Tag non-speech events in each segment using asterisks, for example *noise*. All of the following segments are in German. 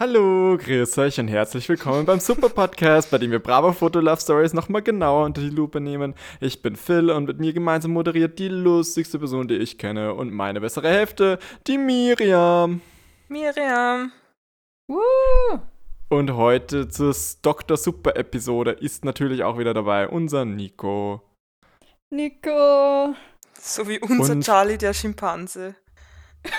Hallo, grüß euch und herzlich willkommen beim Super Podcast, bei dem wir Bravo Foto Love Stories nochmal genauer unter die Lupe nehmen. Ich bin Phil und mit mir gemeinsam moderiert die lustigste Person, die ich kenne und meine bessere Hälfte, die Miriam. Miriam. Woo! Und heute zur Dr. Super Episode ist natürlich auch wieder dabei unser Nico. Nico. So wie unser Und- Charlie, der Schimpanse. *laughs*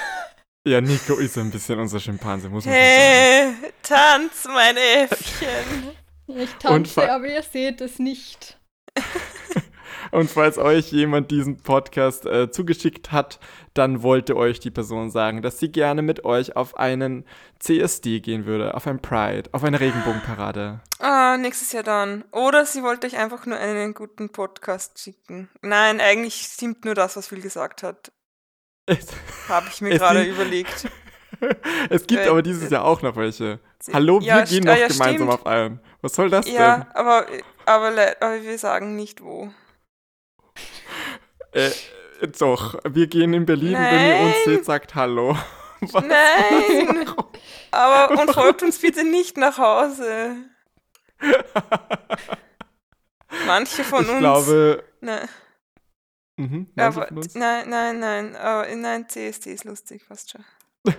Ja, Nico ist ein bisschen unser Schimpanse, muss man schon sagen. Hey, tanz, meine Äffchen. Ich tanze, aber ihr seht es nicht. *laughs* Und falls euch jemand diesen Podcast äh, zugeschickt hat, dann wollte euch die Person sagen, dass sie gerne mit euch auf einen CSD gehen würde, auf ein Pride, auf eine Regenbogenparade. Ah, nächstes Jahr dann. Oder sie wollte euch einfach nur einen guten Podcast schicken. Nein, eigentlich stimmt nur das, was Phil gesagt hat. Habe ich mir gerade überlegt. *laughs* es gibt Äh, aber dieses Jahr auch noch welche. Hallo, wir Ja, gehen st- noch ah, ja, gemeinsam stimmt. auf einen. Was soll das Ja, aber, aber, le- aber wir sagen nicht wo. denn? Äh, doch, wir gehen in Berlin, wenn ihr uns Nein. seht, sagt Hallo. *laughs* Was? Nein! Aber *laughs* und folgt uns bitte nicht nach Hause. Manche von ich uns. glaube, Nein. Mhm, Aber, nein, nein, nein, aber nein, CSD ist lustig, fast schon. *laughs*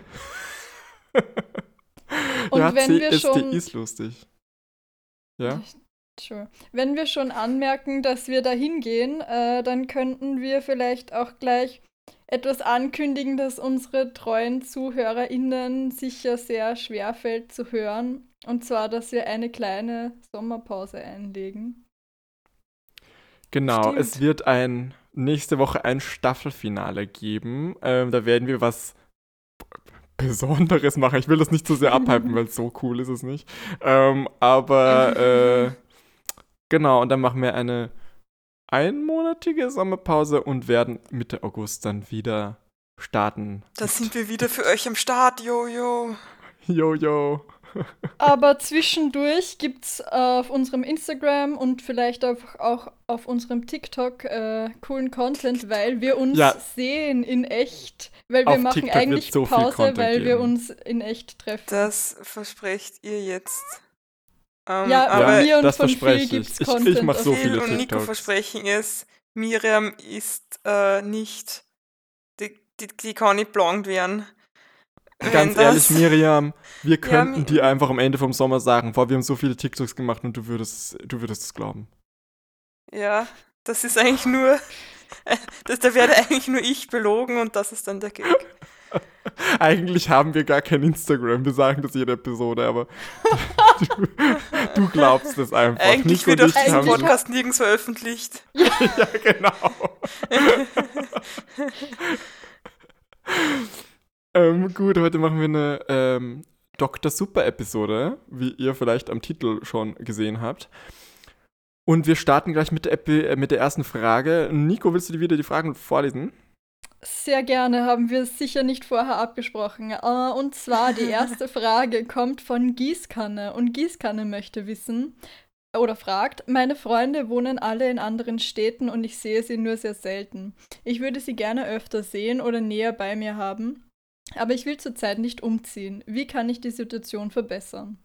Und ja, wenn wir CSD schon- ist lustig. Ja? Sure. Wenn wir schon anmerken, dass wir da hingehen, äh, dann könnten wir vielleicht auch gleich etwas ankündigen, das unsere treuen ZuhörerInnen sicher sehr schwer fällt zu hören. Und zwar, dass wir eine kleine Sommerpause einlegen. Genau, Stimmt. es wird ein nächste Woche ein Staffelfinale geben. Ähm, da werden wir was Besonderes machen. Ich will das nicht zu sehr abhypen, *laughs* weil so cool ist es nicht. Ähm, aber äh, genau, und dann machen wir eine einmonatige Sommerpause und werden Mitte August dann wieder starten. Da sind wir wieder für euch am Start, Jojo. Jojo. Aber zwischendurch gibt es auf unserem Instagram und vielleicht auch, auch auf unserem TikTok äh, coolen Content, weil wir uns Ja. sehen in echt. Weil wir Auf machen TikTok eigentlich so Pause, Content weil wir geben. uns in echt treffen. Das versprecht ihr jetzt. Ähm, Ja, aber von mir und das von verspreche Phil ich. gibt's Ich- ich Content. mach so viele Phil und Nico TikToks. versprechen es. Miriam ist äh, nicht. Die, die, die kann nicht blond werden. Ganz ehrlich, Miriam, wir könnten Mi- dir einfach am Ende vom Sommer sagen, boah, wir haben so viele TikToks gemacht und du würdest, du würdest es glauben. Ja, das ist eigentlich nur. *laughs* Das, da werde eigentlich nur ich belogen und das ist dann der Gag. *laughs* Eigentlich haben wir gar kein Instagram, wir sagen das jede Episode, aber *laughs* du, du glaubst es einfach. Eigentlich wird haben- Eigentlich- Podcast nirgends veröffentlicht. Ja, genau. Ähm, gut, heute machen wir eine ähm, Dr. Super-Episode, wie ihr vielleicht am Titel schon gesehen habt. Und wir starten gleich mit der, Epi äh, mit der ersten Frage. Nico, willst du dir wieder die Fragen vorlesen? Sehr gerne, haben wir sicher nicht vorher abgesprochen. Äh, und zwar die *laughs* erste Frage kommt von Gießkanne. Und Gießkanne möchte wissen oder fragt, meine Freunde wohnen alle in anderen Städten und ich sehe sie nur sehr selten. Ich würde sie gerne öfter sehen oder näher bei mir haben. Aber ich will zurzeit nicht umziehen. Wie kann ich die Situation verbessern?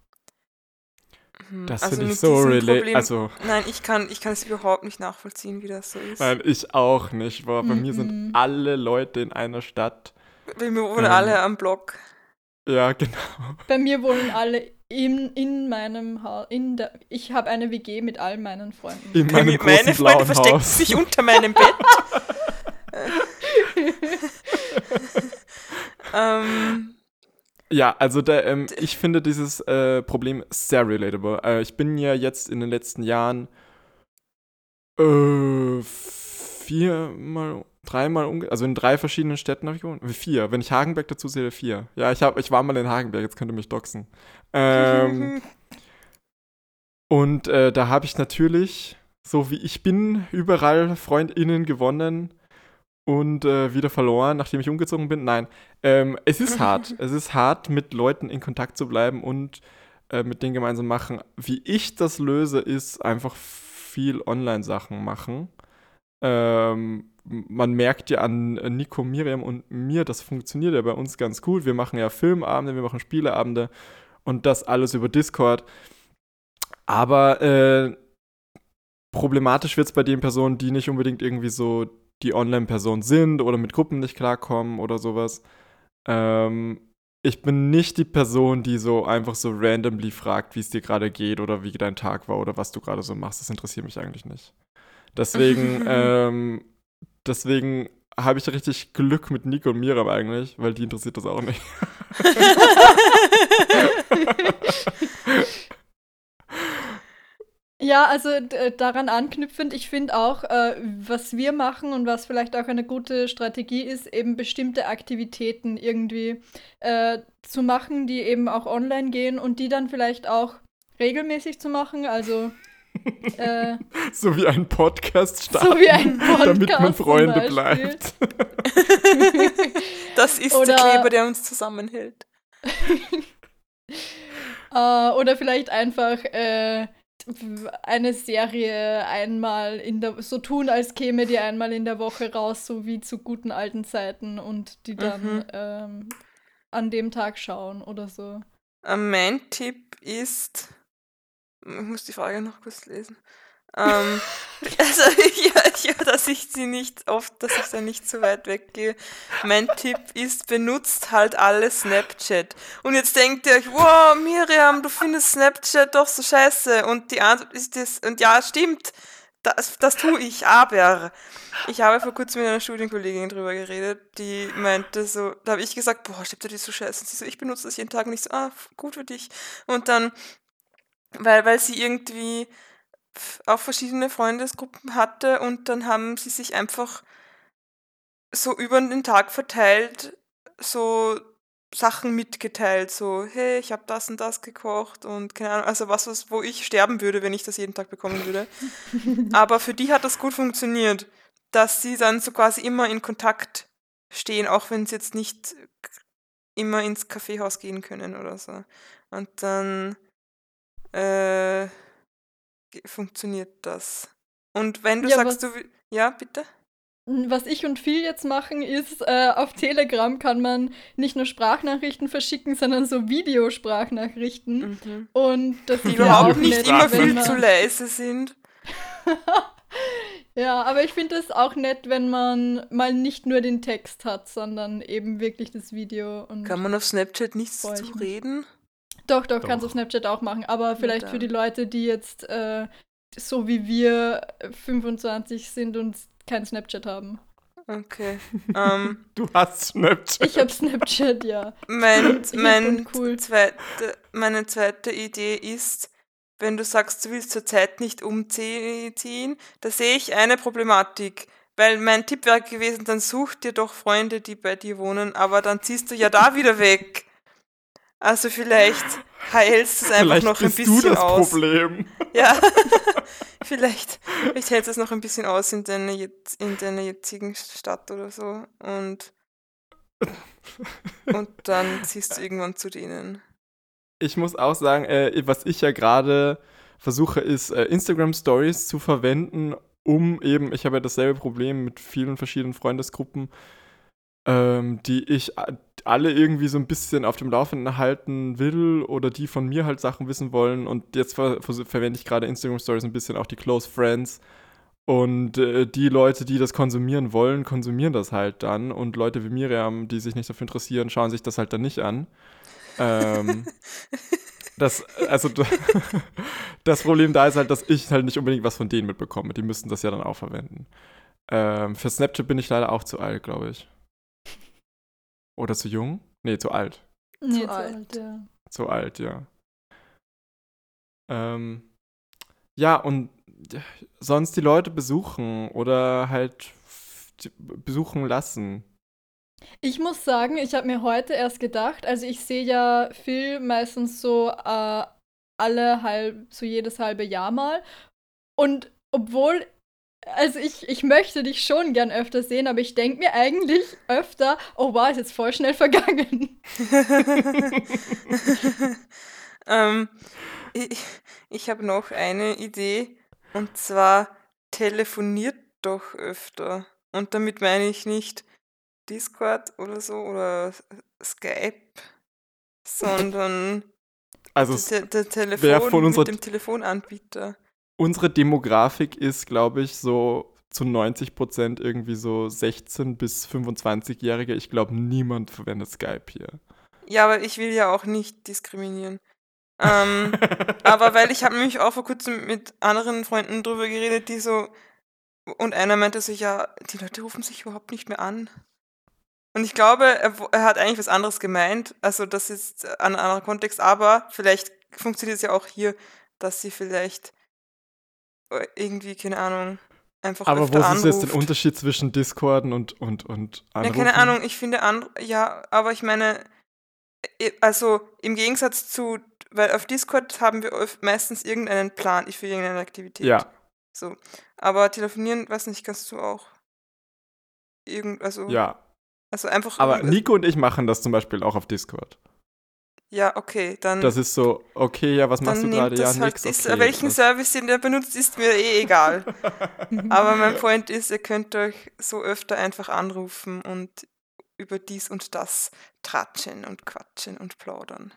Hm, Das also finde ich mit so relate. Problem- Also, Nein, ich kann, ich kann es überhaupt nicht nachvollziehen, wie das so ist. nein, ich auch nicht. Boah, bei mir sind Mhm. alle Leute in einer Stadt. Weil wir wohnen Ähm. alle am Block. Ja, genau. Bei mir wohnen alle in, in meinem Haus. In der, ich habe eine WG mit all meinen Freunden. In Bei meinem mir- großen Meine Freunde verstecken sich unter meinem Bett. *laughs* *laughs* *laughs* ähm, Ja, also da, ähm, ich finde dieses äh, Problem sehr relatable. Äh, ich bin ja jetzt in den letzten Jahren äh, viermal, dreimal, umge also in drei verschiedenen Städten habe ich gewohnt. Äh, Vier, wenn ich Hagenberg dazu sehe, vier. Ja, ich, hab, ich war mal in Hagenberg, jetzt könnt ihr mich doxen. Ähm, *laughs* und äh, da habe ich natürlich, so wie ich bin, überall FreundInnen gewonnen und äh, wieder verloren, nachdem ich umgezogen bin. Nein, ähm, es ist hart. *laughs* es ist hart, mit Leuten in Kontakt zu bleiben und äh, mit denen gemeinsam machen. Wie ich das löse, ist einfach viel Online-Sachen machen. Ähm, man merkt ja an äh, Nico, Miriam und mir, das funktioniert ja bei uns ganz gut. Wir machen ja Filmabende, wir machen Spieleabende und das alles über Discord. Aber äh, problematisch wird es bei den Personen, die nicht unbedingt irgendwie so die Online-Person sind oder mit Gruppen nicht klarkommen oder sowas. Ähm, ich bin nicht die Person, die so einfach so randomly fragt, wie es dir gerade geht oder wie dein Tag war oder was du gerade so machst. Das interessiert mich eigentlich nicht. Deswegen, *laughs* ähm, deswegen habe ich richtig Glück mit Nico und Miram eigentlich, weil die interessiert das auch nicht. *laughs* Ja, also daran anknüpfend, ich finde auch, äh, was wir machen und was vielleicht auch eine gute Strategie ist, eben bestimmte Aktivitäten irgendwie äh, zu machen, die eben auch online gehen und die dann vielleicht auch regelmäßig zu machen. Also *laughs* äh, so wie ein Podcast starten, so wie ein Podcast damit man Freunde bleibt. *laughs* das ist Oder, der Kleber, der uns zusammenhält. uh, *laughs* oder vielleicht einfach äh, eine Serie einmal in der, so tun, als käme die einmal in der Woche raus, so wie zu guten alten Zeiten und die dann mhm. ähm, an dem Tag schauen oder so. Mein Tipp ist, ich muss die Frage noch kurz lesen. Ähm, *laughs* also *laughs* ja, ja, dass ich sie nicht oft, dass ich da nicht so weit weggehe. Mein Tipp ist, benutzt halt alle Snapchat. Und jetzt denkt ihr euch, wow, Miriam, du findest Snapchat doch so scheiße. Und die Antwort ist das, und ja, stimmt, das, das tue ich, aber ich habe vor kurzem mit einer Studienkollegin drüber geredet, die meinte so, da habe ich gesagt, boah, stimmt, das ist so scheiße. Und sie so, ich benutze das jeden Tag und ich so, ah, gut für dich. Und dann, weil, weil sie irgendwie auch verschiedene Freundesgruppen hatte und dann haben sie sich einfach so über den Tag verteilt so Sachen mitgeteilt, so hey, ich habe das und das gekocht und keine Ahnung, also was, was, wo ich sterben würde, wenn ich das jeden Tag bekommen würde. *laughs* Aber für die hat das gut funktioniert, dass sie dann so quasi immer in Kontakt stehen, auch wenn sie jetzt nicht immer ins Kaffeehaus gehen können oder so. Und dann äh, funktioniert das. Und wenn du ja, sagst, du. Ja, bitte? Was ich und viel jetzt machen, ist, äh, auf Telegram kann man nicht nur Sprachnachrichten verschicken, sondern so Videosprachnachrichten. Mhm. Und das die überhaupt nicht immer viel zu leise sind. *laughs* ja, aber ich finde es auch nett, wenn man mal nicht nur den Text hat, sondern eben wirklich das Video. Und kann man auf Snapchat nichts zu reden? Doch, doch, doch. kannst du auf Snapchat auch machen. Aber vielleicht für die Leute, die jetzt äh, so wie wir 25 sind und kein Snapchat haben. Okay. Um, ähm, *laughs* du hast Snapchat. Ich habe Snapchat, ja. Mein, *laughs* mein cool. zweite, meine zweite Idee ist, wenn du sagst, du willst zurzeit nicht umziehen, da sehe ich eine Problematik. Weil mein Tipp wäre gewesen, dann such dir doch Freunde, die bei dir wohnen, aber dann ziehst du ja da wieder weg. Also vielleicht heilst du es einfach noch ein bisschen aus. du das aus. Problem. *laughs* Ja, *laughs* vielleicht, vielleicht hältst du es noch ein bisschen aus in deiner, in deiner jetzigen Stadt oder so und, *laughs* und dann ziehst du irgendwann zu denen. Ich muss auch sagen, äh, was ich ja gerade versuche, ist äh, Instagram Stories zu verwenden, um eben, ich habe ja dasselbe Problem mit vielen verschiedenen Freundesgruppen, ähm, die ich alle irgendwie so ein bisschen auf dem Laufenden halten will oder die von mir halt Sachen wissen wollen. Und jetzt ver verwende ich gerade Instagram Stories ein bisschen auch die Close Friends. Und äh, die Leute, die das konsumieren wollen, konsumieren das halt dann. Und Leute wie Miriam, die sich nicht dafür interessieren, schauen sich das halt dann nicht an. Ähm, *laughs* das, also, *laughs* das Problem da ist halt, dass ich halt nicht unbedingt was von denen mitbekomme. Die müssten das ja dann auch verwenden. Ähm, für Snapchat bin ich leider auch zu alt, glaube ich. Oder zu jung? Nee, zu alt. Nee, zu, alt. alt, ja. Zu alt, ja. Ähm, ja, und sonst die Leute besuchen oder halt besuchen lassen. Ich muss sagen, ich habe mir heute erst gedacht, also ich sehe ja Phil meistens so äh, alle halb, so jedes halbe Jahr mal. Und obwohl also ich, ich möchte dich schon gern öfter sehen, aber ich denke mir eigentlich öfter, oh wow, ist jetzt voll schnell vergangen. *laughs* ähm, ich ich habe noch eine Idee und zwar telefoniert doch öfter. Und damit meine ich nicht Discord oder so oder Skype, sondern Also Der, der Telefon mit dem Telefonanbieter. Unsere Demografik ist, glaube ich, so zu 90 Prozent irgendwie so 16 bis 25-Jährige. Ich glaube, niemand verwendet Skype hier. Ja, aber ich will ja auch nicht diskriminieren. Ähm, aber weil ich habe mich auch vor kurzem mit anderen Freunden drüber geredet, die so und einer meinte so, ja, die Leute rufen sich überhaupt nicht mehr an. Und ich glaube, er, er hat eigentlich was anderes gemeint. Also das ist ein anderer Kontext, aber vielleicht funktioniert es ja auch hier, dass sie vielleicht irgendwie, keine Ahnung, einfach Aber wo ist jetzt der anruft. Unterschied zwischen Discorden und, und, und Ja, Anrufen? keine Ahnung, ich finde, an, ja, aber ich meine, äh, also im Gegensatz zu, weil auf Discord haben wir meistens irgendeinen Plan für irgendeine Aktivität. Ja, So. Aber telefonieren, weiß nicht, kannst du auch. Irgend, also, ja. also einfach. Aber Nico und ich machen das zum Beispiel auch auf Discord. Ja, okay, dann. Das ist so, okay, ja, was machst du gerade? Ja, halt, nix, ist, okay. welchen das- Service den der benutzt, ist mir eh egal. *laughs* Aber mein Point ist, ihr könnt euch so öfter einfach anrufen und über dies und das tratschen und quatschen und plaudern.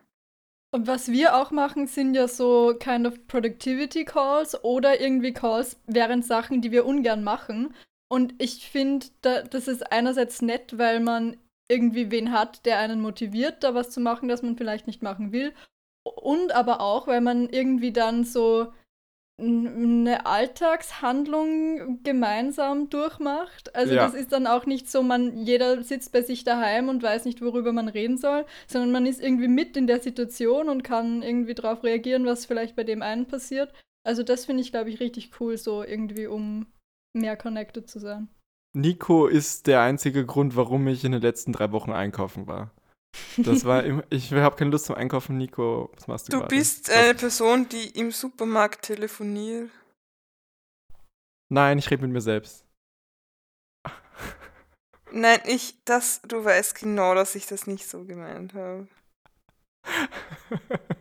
Und was wir auch machen, sind ja so kind of Productivity Calls oder irgendwie Calls während Sachen, die wir ungern machen. Und ich finde, da, das ist einerseits nett, weil man irgendwie wen hat, der einen motiviert, da was zu machen, das man vielleicht nicht machen will. Und aber auch, weil man irgendwie dann so eine Alltagshandlung gemeinsam durchmacht. Also Ja. das ist dann auch nicht so, man jeder sitzt bei sich daheim und weiß nicht, worüber man reden soll, sondern man ist irgendwie mit in der Situation und kann irgendwie darauf reagieren, was vielleicht bei dem einen passiert. Also das finde ich, glaube ich, richtig cool, so irgendwie, um mehr connected zu sein. Nico ist der einzige Grund, warum ich in den letzten drei Wochen einkaufen war. Das war immer, ich habe keine Lust zum Einkaufen, Nico. Was machst du Du gerade? bist Was- eine Person, die im Supermarkt telefoniert. Nein, ich rede mit mir selbst. Nein, ich, das, du weißt genau, dass ich das nicht so gemeint habe. *laughs*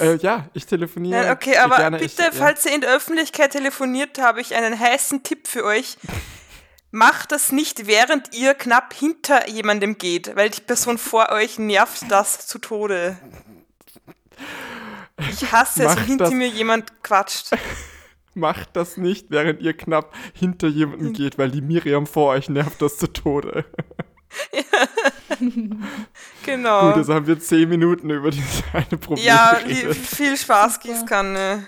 Äh, ja, ich telefoniere. Nein, okay, aber gerne, bitte, ich, ja. falls ihr in der Öffentlichkeit telefoniert, habe ich einen heißen Tipp für euch. Macht das nicht, während ihr knapp hinter jemandem geht, weil die Person vor euch nervt das zu Tode. Ich hasse es, wenn hinter mir jemand quatscht. *laughs* Macht das nicht, während ihr knapp hinter jemandem geht, weil die Miriam vor euch nervt das zu Tode. *laughs* *laughs* *laughs* Genau. Gut, jetzt haben wir zehn Minuten über dieses eine Problem ja, geredet. viel Spaß. Gießkanne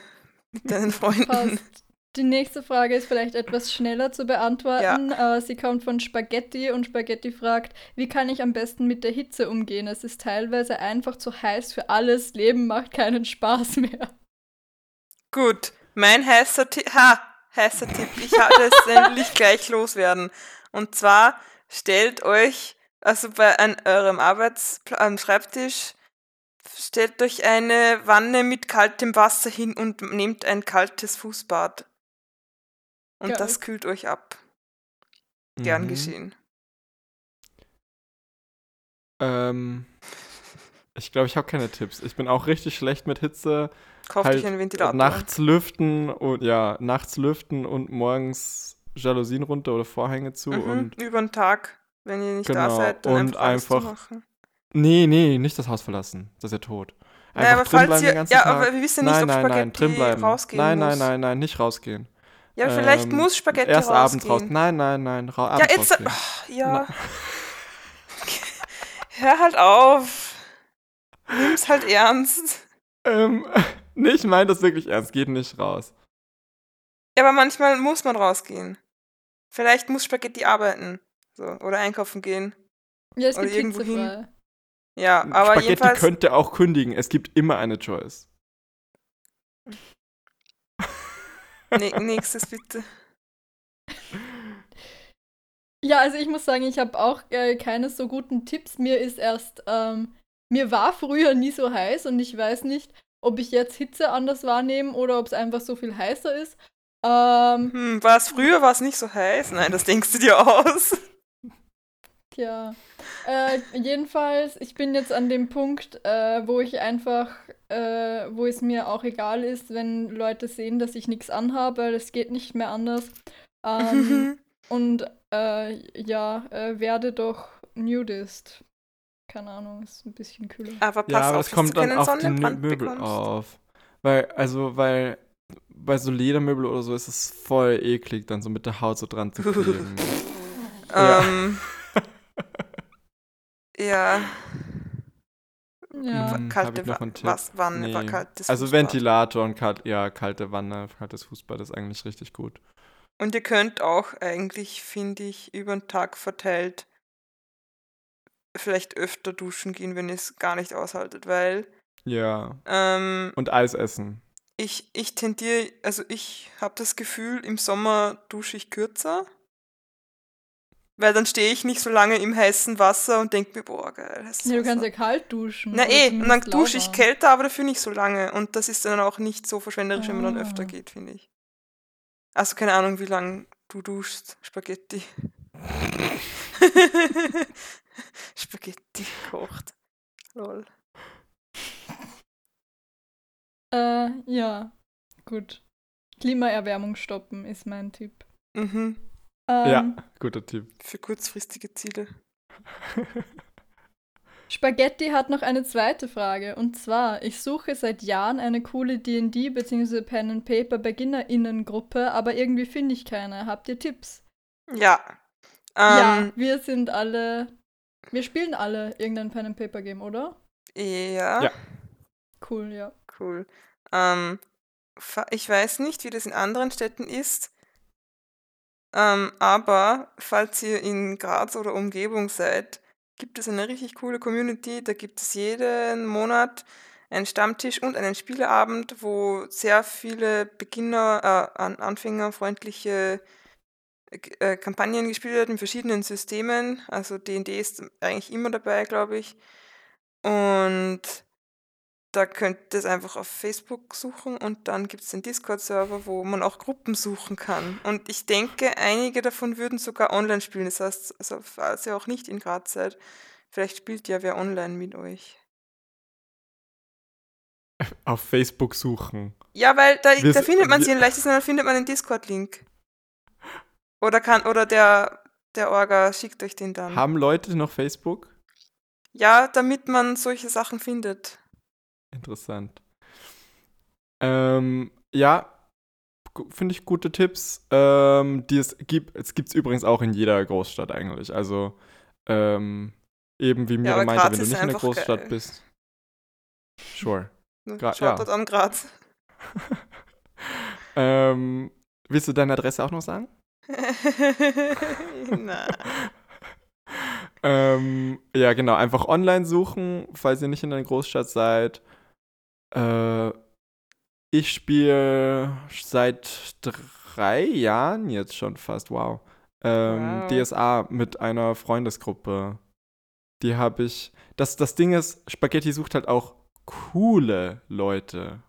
mit deinen Freunden. Passt. Die nächste Frage ist vielleicht etwas schneller zu beantworten. Äh, sie kommt von Spaghetti und Spaghetti fragt, wie kann ich am besten mit der Hitze umgehen? Es ist teilweise einfach zu heiß für alles. Leben macht keinen Spaß mehr. Gut, mein heißer Tipp, ha, heißer Tipp, ich hatte es *laughs* endlich gleich loswerden. Und zwar stellt euch, also bei an eurem Arbeitsplatz, am Schreibtisch, stellt euch eine Wanne mit kaltem Wasser hin und nehmt ein kaltes Fußbad. Und Geil. das kühlt euch ab. Gern Mhm. geschehen. Ähm, ich glaube, ich habe keine Tipps. Ich bin auch richtig schlecht mit Hitze. Kauft Halt euch einen Ventilator. Nachts lüften und ja, nachts lüften und morgens Jalousien runter oder Vorhänge zu mhm, und über den Tag, wenn ihr nicht da Genau, seid, dann und einfach, einfach- nee, nee, nicht das Haus verlassen. Das ist ja tot. Naja, aber drin falls ihr, den ganzen ja, Tag. aber wir wissen nicht, nein, ob nein, Spaghetti nein, drin bleiben. rausgehen nein, nein, nein, nein, nicht rausgehen. Ja, vielleicht Ähm, muss Spaghetti Erst rausgehen. abends raus. Nein, nein, nein, ra Ja, abends jetzt. rausgehen. ach, ja. *laughs* Hör halt auf. Nimm's halt ernst. Ähm, *laughs* nee, ich meine das wirklich ernst. Geht nicht raus. Ja, aber manchmal muss man rausgehen. Vielleicht muss Spaghetti arbeiten. So, oder einkaufen gehen. Ja, es Oder gibt irgendwo hin. Ja, aber Spaghetti jedenfalls. könnte auch kündigen. Es gibt immer eine Choice. Nee, nächstes bitte. Ja, also ich muss sagen, ich habe auch äh, keine so guten Tipps. Mir ist erst, ähm, mir war früher nie so heiß und ich weiß nicht, ob ich jetzt Hitze anders wahrnehme oder ob es einfach so viel heißer ist. Ähm, Hm, war es früher, war es nicht so heiß? Nein, das denkst du dir aus. Tja. Äh, jedenfalls, ich bin jetzt an dem Punkt, äh, wo ich einfach, äh, wo es mir auch egal ist, wenn Leute sehen, dass ich nichts anhabe, weil es geht nicht mehr anders. Ähm, und äh, ja, äh, werde doch Nudist. keine Ahnung, ist ein bisschen kühler. Aber pass Ja, aber auf, es dass kommt dann auf die Möbel bekommst. auf. Weil, also, weil bei so Ledermöbel oder so ist es voll eklig, dann so mit der Haut so dran zu *laughs* kleben. Ja. Ähm, ja, Ja. Hm, hab kalte was, Wanne, Nee. war kaltes Also. Ventilator und kalt, ja, kalte Wanne, kaltes Fußbad ist eigentlich richtig gut. Und ihr könnt auch eigentlich, finde ich, über den Tag verteilt vielleicht öfter duschen gehen, wenn ihr es gar nicht aushaltet, weil Ja. ähm, Und Eis essen. ich, ich tendiere, also ich habe das Gefühl, im Sommer dusche ich kürzer, weil dann stehe ich nicht so lange im heißen Wasser und denke mir, boah, geil. Nee, du kannst ja kalt duschen. Na eh, und dann dusche ich kälter, aber dafür nicht so lange. Und das ist dann auch nicht so verschwenderisch, wenn man dann öfter Ah. geht, finde ich. Also keine Ahnung, wie lange du duschst, Spaghetti. *laughs* Spaghetti kocht. Lol. Äh, ja, gut. Klimaerwärmung stoppen ist mein Tipp. Mhm. Ähm, Ja, guter Tipp. Für kurzfristige Ziele. *laughs* Spaghetti hat noch eine zweite Frage. Und zwar, ich suche seit Jahren eine coole D&D bzw. Pen and Paper BeginnerInnen-Gruppe, aber irgendwie finde ich keine. Habt ihr Tipps? Ja. ja, Ähm, wir sind alle, wir spielen alle irgendein Pen and Paper Game, oder? ja. Ja. Cool, ja. Cool. Ähm, ich weiß nicht, wie das in anderen Städten ist. Ähm, aber falls ihr in Graz oder Umgebung seid, gibt es eine richtig coole Community. Da gibt es jeden Monat einen Stammtisch und einen Spieleabend, wo sehr viele Beginner, äh, an Anfängerfreundliche äh, Kampagnen gespielt werden in verschiedenen Systemen. Also D&D ist eigentlich immer dabei, glaube ich. Und da könnt ihr es einfach auf Facebook suchen und dann gibt es den Discord-Server, wo man auch Gruppen suchen kann. Und ich denke, einige davon würden sogar online spielen. Das heißt, also falls ihr auch nicht in Graz seid, vielleicht spielt ja wer online mit euch. *laughs* Auf Facebook suchen. Ja, weil da, Wir da findet man sie am leichtesten, da findet man den Discord-Link. Oder kann, oder der, der Orga schickt euch den dann. Haben Leute noch Facebook? Ja, damit man solche Sachen findet. Interessant. Ähm, ja, finde ich gute Tipps. Ähm, die es gibt, es gibt es übrigens auch in jeder Großstadt eigentlich. Also, ähm, eben wie Mira aber meinte, Graz wenn du nicht in der Großstadt bist. Sure. Ne? Gra- Schaut ja. dort an Graz. *laughs* ähm, willst du deine Adresse auch noch sagen? *laughs* Na. *laughs* ähm, ja, genau. Einfach online suchen, falls ihr nicht in einer Großstadt seid. Äh, ich spiele seit drei Jahren jetzt schon fast, wow. Ähm, Wow. DSA mit einer Freundesgruppe. Die habe ich. Das, das Ding ist, Spaghetti sucht halt auch coole Leute.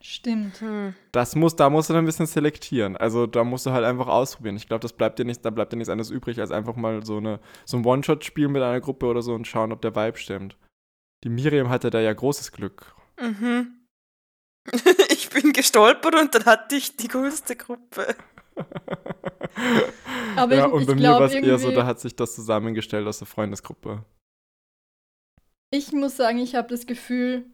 Stimmt. Hm. Das muss, da musst du dann ein bisschen selektieren. Also da musst du halt einfach ausprobieren. Ich glaube, das bleibt dir nicht, da bleibt dir nichts anderes übrig, als einfach mal so eine so ein One-Shot spielen mit einer Gruppe oder so und schauen, ob der Vibe stimmt. Die Miriam hatte da ja großes Glück. Mhm. *laughs* ich bin gestolpert und dann hatte ich die coolste Gruppe. *laughs* Aber ja, ich, und ich bei mir war glaube es eher so, da hat sich das zusammengestellt aus der Freundesgruppe. ich muss sagen, ich habe das Gefühl,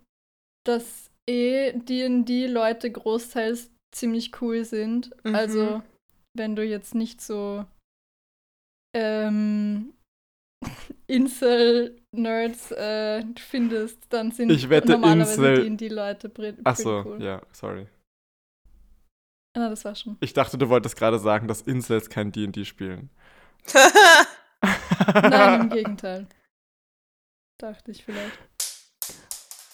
dass eh D&D-Leute großteils ziemlich cool sind. Mhm. Also, wenn du jetzt nicht so ähm, *laughs* Insel-Nerds äh, findest, dann sind Ich wette, normalerweise Insel- D&D-Leute pretty Ach so, cool. ja, sorry. Ah, das war schon. Ich dachte, du wolltest gerade sagen, dass Incels kein D&D spielen. *laughs* Nein, im *laughs* Gegenteil. Dachte ich vielleicht.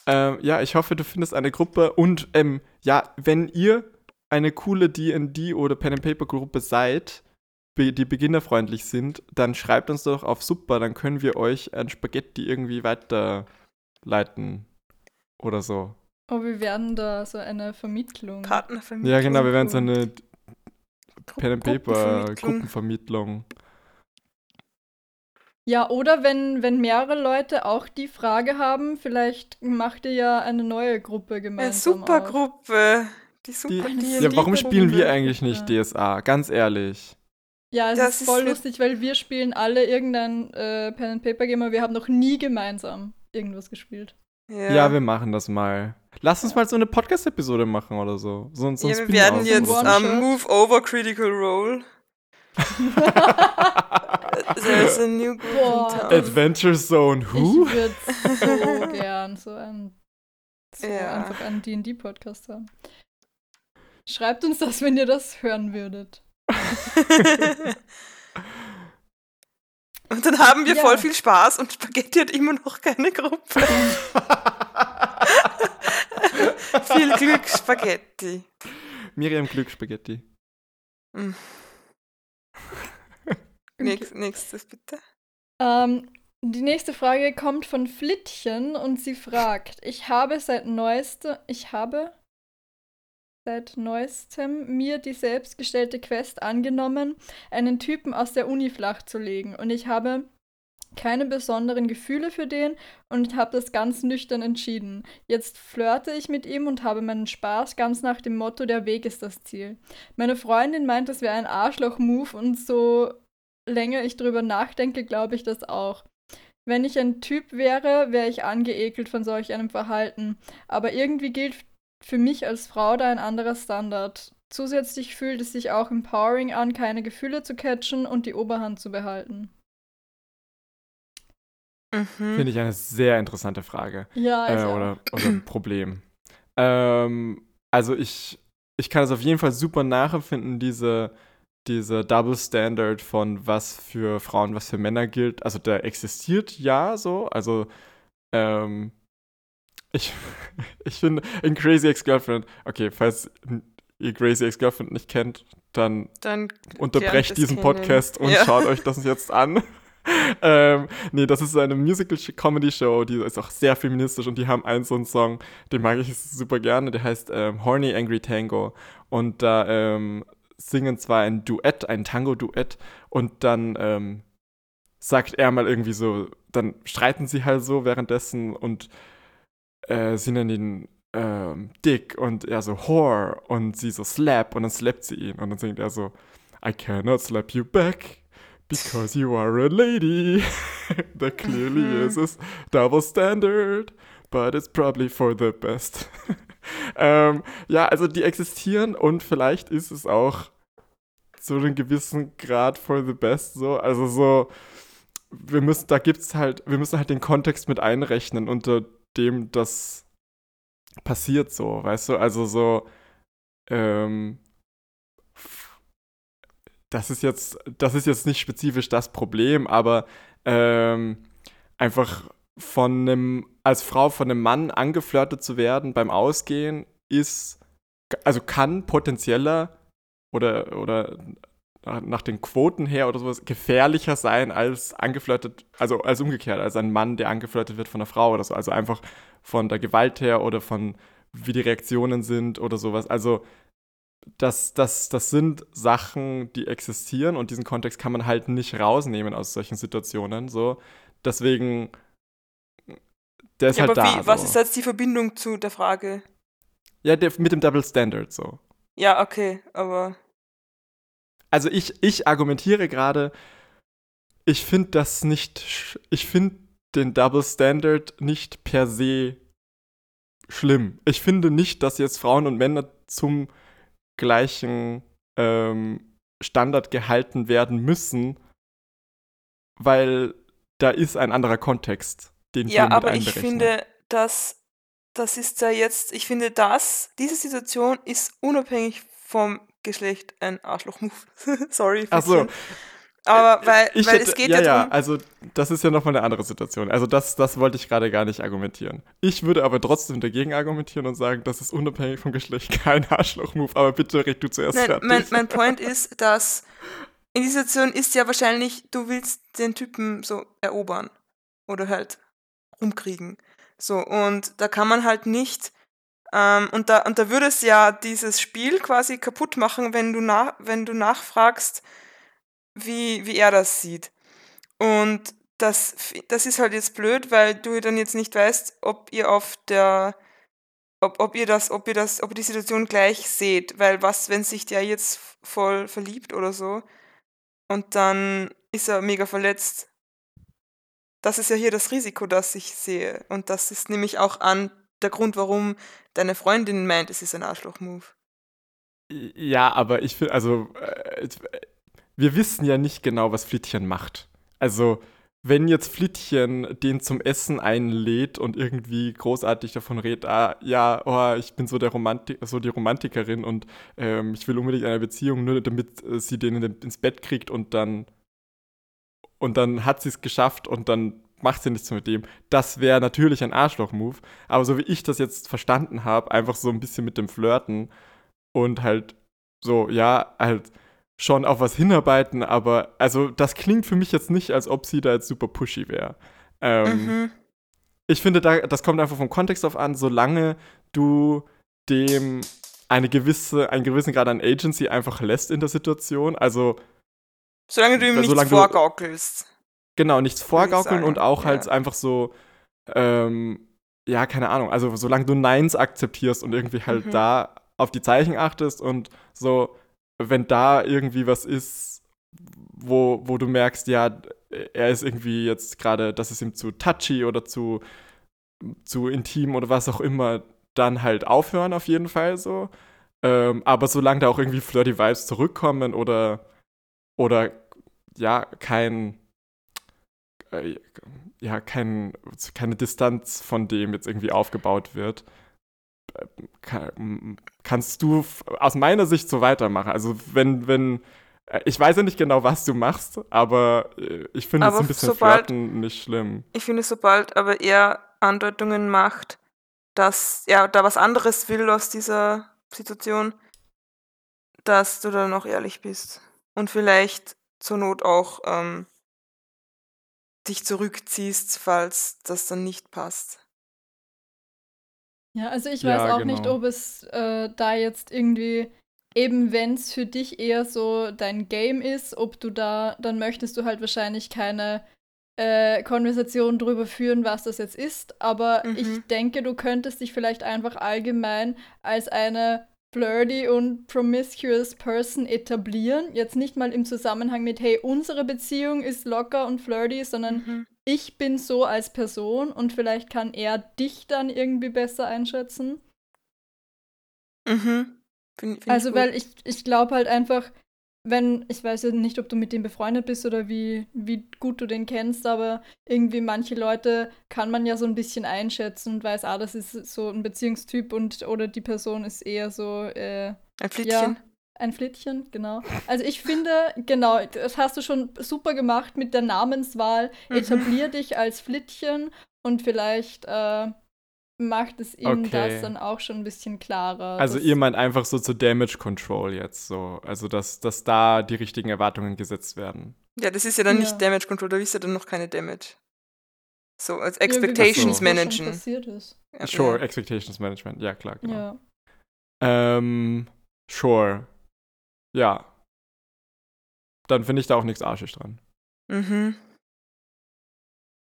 Ähm, ja, ich hoffe, du findest eine Gruppe und ähm, ja, wenn ihr eine coole D&D oder Pen and Paper Gruppe seid, die beginnerfreundlich sind, dann schreibt uns doch auf Super, dann können wir euch ein Spaghetti irgendwie weiterleiten oder so. Oh, wir werden da so eine Vermittlung. Partnervermittlung. Ja, genau, wir werden so eine Pen and Paper Gruppenvermittlung. Ja, oder wenn, wenn mehrere Leute auch die Frage haben, vielleicht macht ihr ja eine neue Gruppe Eine gemeinsam. super auf. Gruppe. Die super Die- D&D Ja, warum spielen wir eigentlich nicht. DSA? Ganz ehrlich. Ja, es Das ist voll ist- lustig, weil wir spielen alle irgendein äh, Pen and Paper Game, aber wir haben noch nie gemeinsam irgendwas gespielt. Ja. wir machen das mal. Lass uns mal so eine Podcast-Episode machen oder so. So, so ja, wir werden jetzt ähm, Move Over Critical Role. *laughs* There's a new group Boah. Adventure Zone, who? Ich würde so *laughs* gern so ein so Ja. einfach einen D&D-Podcast haben. Schreibt uns das, wenn ihr das hören würdet. *laughs* Und dann haben wir Ja. voll viel Spaß und Spaghetti hat immer noch keine Gruppe. *laughs* viel Glück, Spaghetti. Miriam Glück Spaghetti. Hm. *laughs* Nächst, nächstes bitte. Ähm, die nächste Frage kommt von Flittchen und sie fragt: Ich habe seit neuestem, ich habe seit neuestem mir die selbstgestellte Quest angenommen, einen Typen aus der Uni flachzulegen und ich habe keine besonderen Gefühle für den und habe das ganz nüchtern entschieden. Jetzt flirte ich mit ihm und habe meinen Spaß ganz nach dem Motto, der Weg ist das Ziel. Meine Freundin meint, das wäre ein Arschloch-Move und so länger ich drüber nachdenke, glaube ich das auch. Wenn ich ein Typ wäre, wäre ich angeekelt von solch einem Verhalten. Aber irgendwie gilt für mich als Frau da ein anderer Standard. Zusätzlich fühlt es sich auch empowering an, keine Gefühle zu catchen und die Oberhand zu behalten. Mhm. Finde ich eine sehr interessante Frage. Ja, Äh, ich auch. oder, oder ein Problem. Ähm, also ich, ich kann es auf jeden Fall super nachempfinden, diese, diese Double Standard von was für Frauen, was für Männer gilt. Also der existiert ja so. Also ähm, ich, *laughs* ich finde in Crazy Ex-Girlfriend, okay, falls ihr Crazy Ex-Girlfriend nicht kennt, dann Dann unterbrecht es diesen. Podcast und Ja. schaut euch das jetzt an. *laughs* ähm, nee, das ist eine Musical-Comedy-Show, die ist auch sehr feministisch und die haben einen so einen Song, den mag ich super gerne, der heißt ähm, Horny Angry Tango. Und da ähm, singen zwar ein Duett, ein Tango-Duett und dann ähm, sagt er mal irgendwie so, dann streiten sie halt so währenddessen und äh, sie nennen ihn ähm, Dick und er so Whore und sie so Slap und dann slappt sie ihn und dann singt er so I cannot slap you back because you are a lady. *laughs* That clearly Mhm. is a double standard, but it's probably for the best. *laughs* ähm, ja, also die existieren und vielleicht ist es auch zu einem gewissen Grad for the best so. Also so, wir müssen, da gibt's halt, wir müssen halt den Kontext mit einrechnen, unter dem das passiert so, weißt du? Also so, ähm, das ist jetzt, das ist jetzt nicht spezifisch das Problem, aber ähm, einfach von einem, als Frau von einem Mann angeflirtet zu werden beim Ausgehen ist, also kann potenzieller oder, oder nach den Quoten her oder sowas gefährlicher sein als angeflirtet, also als umgekehrt, als ein Mann, der angeflirtet wird von einer Frau oder so. Also einfach von der Gewalt her oder von wie die Reaktionen sind oder sowas. Also das, das, das sind Sachen, die existieren und diesen Kontext kann man halt nicht rausnehmen aus solchen Situationen. So. Deswegen, der ist ja, halt aber da. wie, was so. ist jetzt die Verbindung zu der Frage? Ja, der, mit dem Double Standard so. Ja, okay, aber Also ich, ich argumentiere gerade, ich finde das nicht, ich finde den Double Standard nicht per se schlimm. Ich finde nicht, dass jetzt Frauen und Männer zum gleichen ähm, Standard gehalten werden müssen, weil da ist ein anderer Kontext, den ja, wir mit aber ich finde, dass das ist ja jetzt, ich finde, das, diese Situation ist unabhängig vom Geschlecht ein Arschloch-Move. *laughs* Sorry. Ach so. Aber weil, ich weil hätte, es geht ja, ja, ja, darum, also das ist ja nochmal eine andere Situation. Also das, das wollte ich gerade gar nicht argumentieren. Ich würde aber trotzdem dagegen argumentieren und sagen, das ist unabhängig vom Geschlecht *laughs* kein Arschloch-Move. Aber bitte red du zuerst Nein, fertig. mein, mein *laughs* Point ist, dass in dieser Situation ist ja wahrscheinlich, du willst den Typen so erobern oder halt rumkriegen. So, und da kann man halt nicht, und, da, und da würde es ja dieses Spiel quasi kaputt machen, wenn du, nach, wenn du nachfragst, wie, wie er das sieht. Und das, das ist halt jetzt blöd, weil du dann jetzt nicht weißt, ob ihr auf der ob, ob ihr das, ob ihr das, ob ihr die Situation gleich seht, weil was, wenn sich der jetzt voll verliebt oder so, und dann ist er mega verletzt. Das ist ja hier das Risiko, das ich sehe. Und das ist nämlich auch an der Grund, warum deine Freundin meint, es ist ein Arschloch-Move. Ja, aber ich finde, also, äh, wir wissen ja nicht genau, was Flittchen macht. Also, wenn jetzt Flittchen den zum Essen einlädt und irgendwie großartig davon redet, ah, ja, oh, ich bin so der Romantik, so die Romantikerin und ähm, ich will unbedingt eine Beziehung, nur damit äh, sie den in, ins Bett kriegt und dann und dann hat sie es geschafft und dann macht sie nichts mit dem. Das wäre natürlich ein Arschloch-Move. Aber so wie ich das jetzt verstanden habe, einfach so ein bisschen mit dem Flirten und halt so, ja, halt schon auf was hinarbeiten, aber also das klingt für mich jetzt nicht, als ob sie da jetzt super pushy wäre. Ähm, mhm. Ich finde, da, das kommt einfach vom Kontext auf an, solange du dem eine gewisse, einen gewissen Grad an Agency einfach lässt in der Situation. Also solange du ihm nichts vorgaukelst. Genau, nichts vorgaukeln und auch ja. halt einfach so, ähm, ja, keine Ahnung, also solange du Neins akzeptierst und irgendwie halt mhm. da auf die Zeichen achtest und so, wenn da irgendwie was ist, wo, wo du merkst, ja, er ist irgendwie jetzt gerade, das ist ihm zu touchy oder zu, zu intim oder was auch immer, dann halt aufhören auf jeden Fall so. Ähm, aber solange da auch irgendwie flirty Vibes zurückkommen oder, oder ja, kein, äh, ja, kein, keine Distanz von dem jetzt irgendwie aufgebaut wird, kann, kannst du aus meiner Sicht so weitermachen. Also wenn, wenn, äh, ich weiß ja nicht genau, was du machst, aber äh, ich finde es ein bisschen sobald, Flirten nicht schlimm. Ich finde, sobald aber er Andeutungen macht, dass er da was anderes will aus dieser Situation, dass du dann auch ehrlich bist. Und vielleicht zur Not auch ähm, dich zurückziehst, falls das dann nicht passt. Ja, also ich weiß ja, auch genau. nicht, ob es äh, da jetzt irgendwie, eben wenn es für dich eher so dein Game ist, ob du da, dann möchtest du halt wahrscheinlich keine äh, Konversation drüber führen, was das jetzt ist. Aber mhm. ich denke, du könntest dich vielleicht einfach allgemein als eine flirty und promiscuous Person etablieren. Jetzt nicht mal im Zusammenhang mit, hey, unsere Beziehung ist locker und flirty, sondern mhm. ich bin so als Person und vielleicht kann er dich dann irgendwie besser einschätzen. Mhm. Find, find also, ich weil ich, ich glaube halt einfach, wenn, ich weiß ja nicht, ob du mit dem befreundet bist oder wie, wie gut du den kennst, aber irgendwie manche Leute kann man ja so ein bisschen einschätzen und weiß, ah, das ist so ein Beziehungstyp und oder die Person ist eher so äh, ein Flittchen. Ja, ein Flittchen, genau. Also ich finde, genau, das hast du schon super gemacht mit der Namenswahl. Mhm. Etablier dich als Flittchen und vielleicht äh, macht es ihm okay. das dann auch schon ein bisschen klarer. Also ihr meint einfach so zu Damage Control jetzt so, also dass, dass da die richtigen Erwartungen gesetzt werden. Ja, das ist ja dann ja. nicht Damage Control, da ist ja dann noch keine Damage. So, als Expectations ja, Managen. Ja, sure, Expectations Management, ja klar, genau. Ja. Ähm, sure. Ja. Dann finde ich da auch nichts arschig dran. Mhm.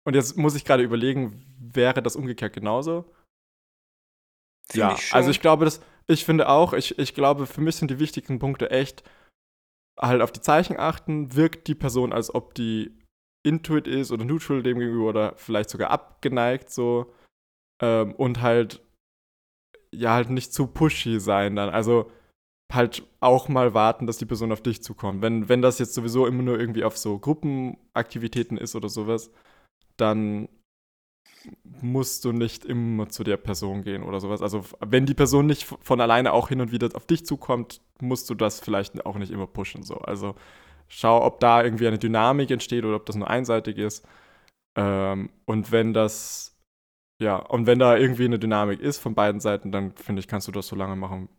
Und jetzt muss ich gerade überlegen, wäre das umgekehrt genauso? Find ja, ich also ich glaube, das, ich finde auch, ich, ich glaube, für mich sind die wichtigen Punkte echt halt auf die Zeichen achten. Wirkt die Person, als ob die intuit ist oder neutral dem gegenüber oder vielleicht sogar abgeneigt so. Ähm, und halt, ja, halt nicht zu pushy sein dann. Also halt auch mal warten, dass die Person auf dich zukommt. Wenn, wenn das jetzt sowieso immer nur irgendwie auf so Gruppenaktivitäten ist oder sowas, dann musst du nicht immer zu der Person gehen oder sowas. Also wenn die Person nicht von alleine auch hin und wieder auf dich zukommt, musst du das vielleicht auch nicht immer pushen. So. Also schau, ob da irgendwie eine Dynamik entsteht oder ob das nur einseitig ist. Ähm, und wenn das, ja, und wenn da irgendwie eine Dynamik ist von beiden Seiten, dann finde ich, kannst du das so lange machen,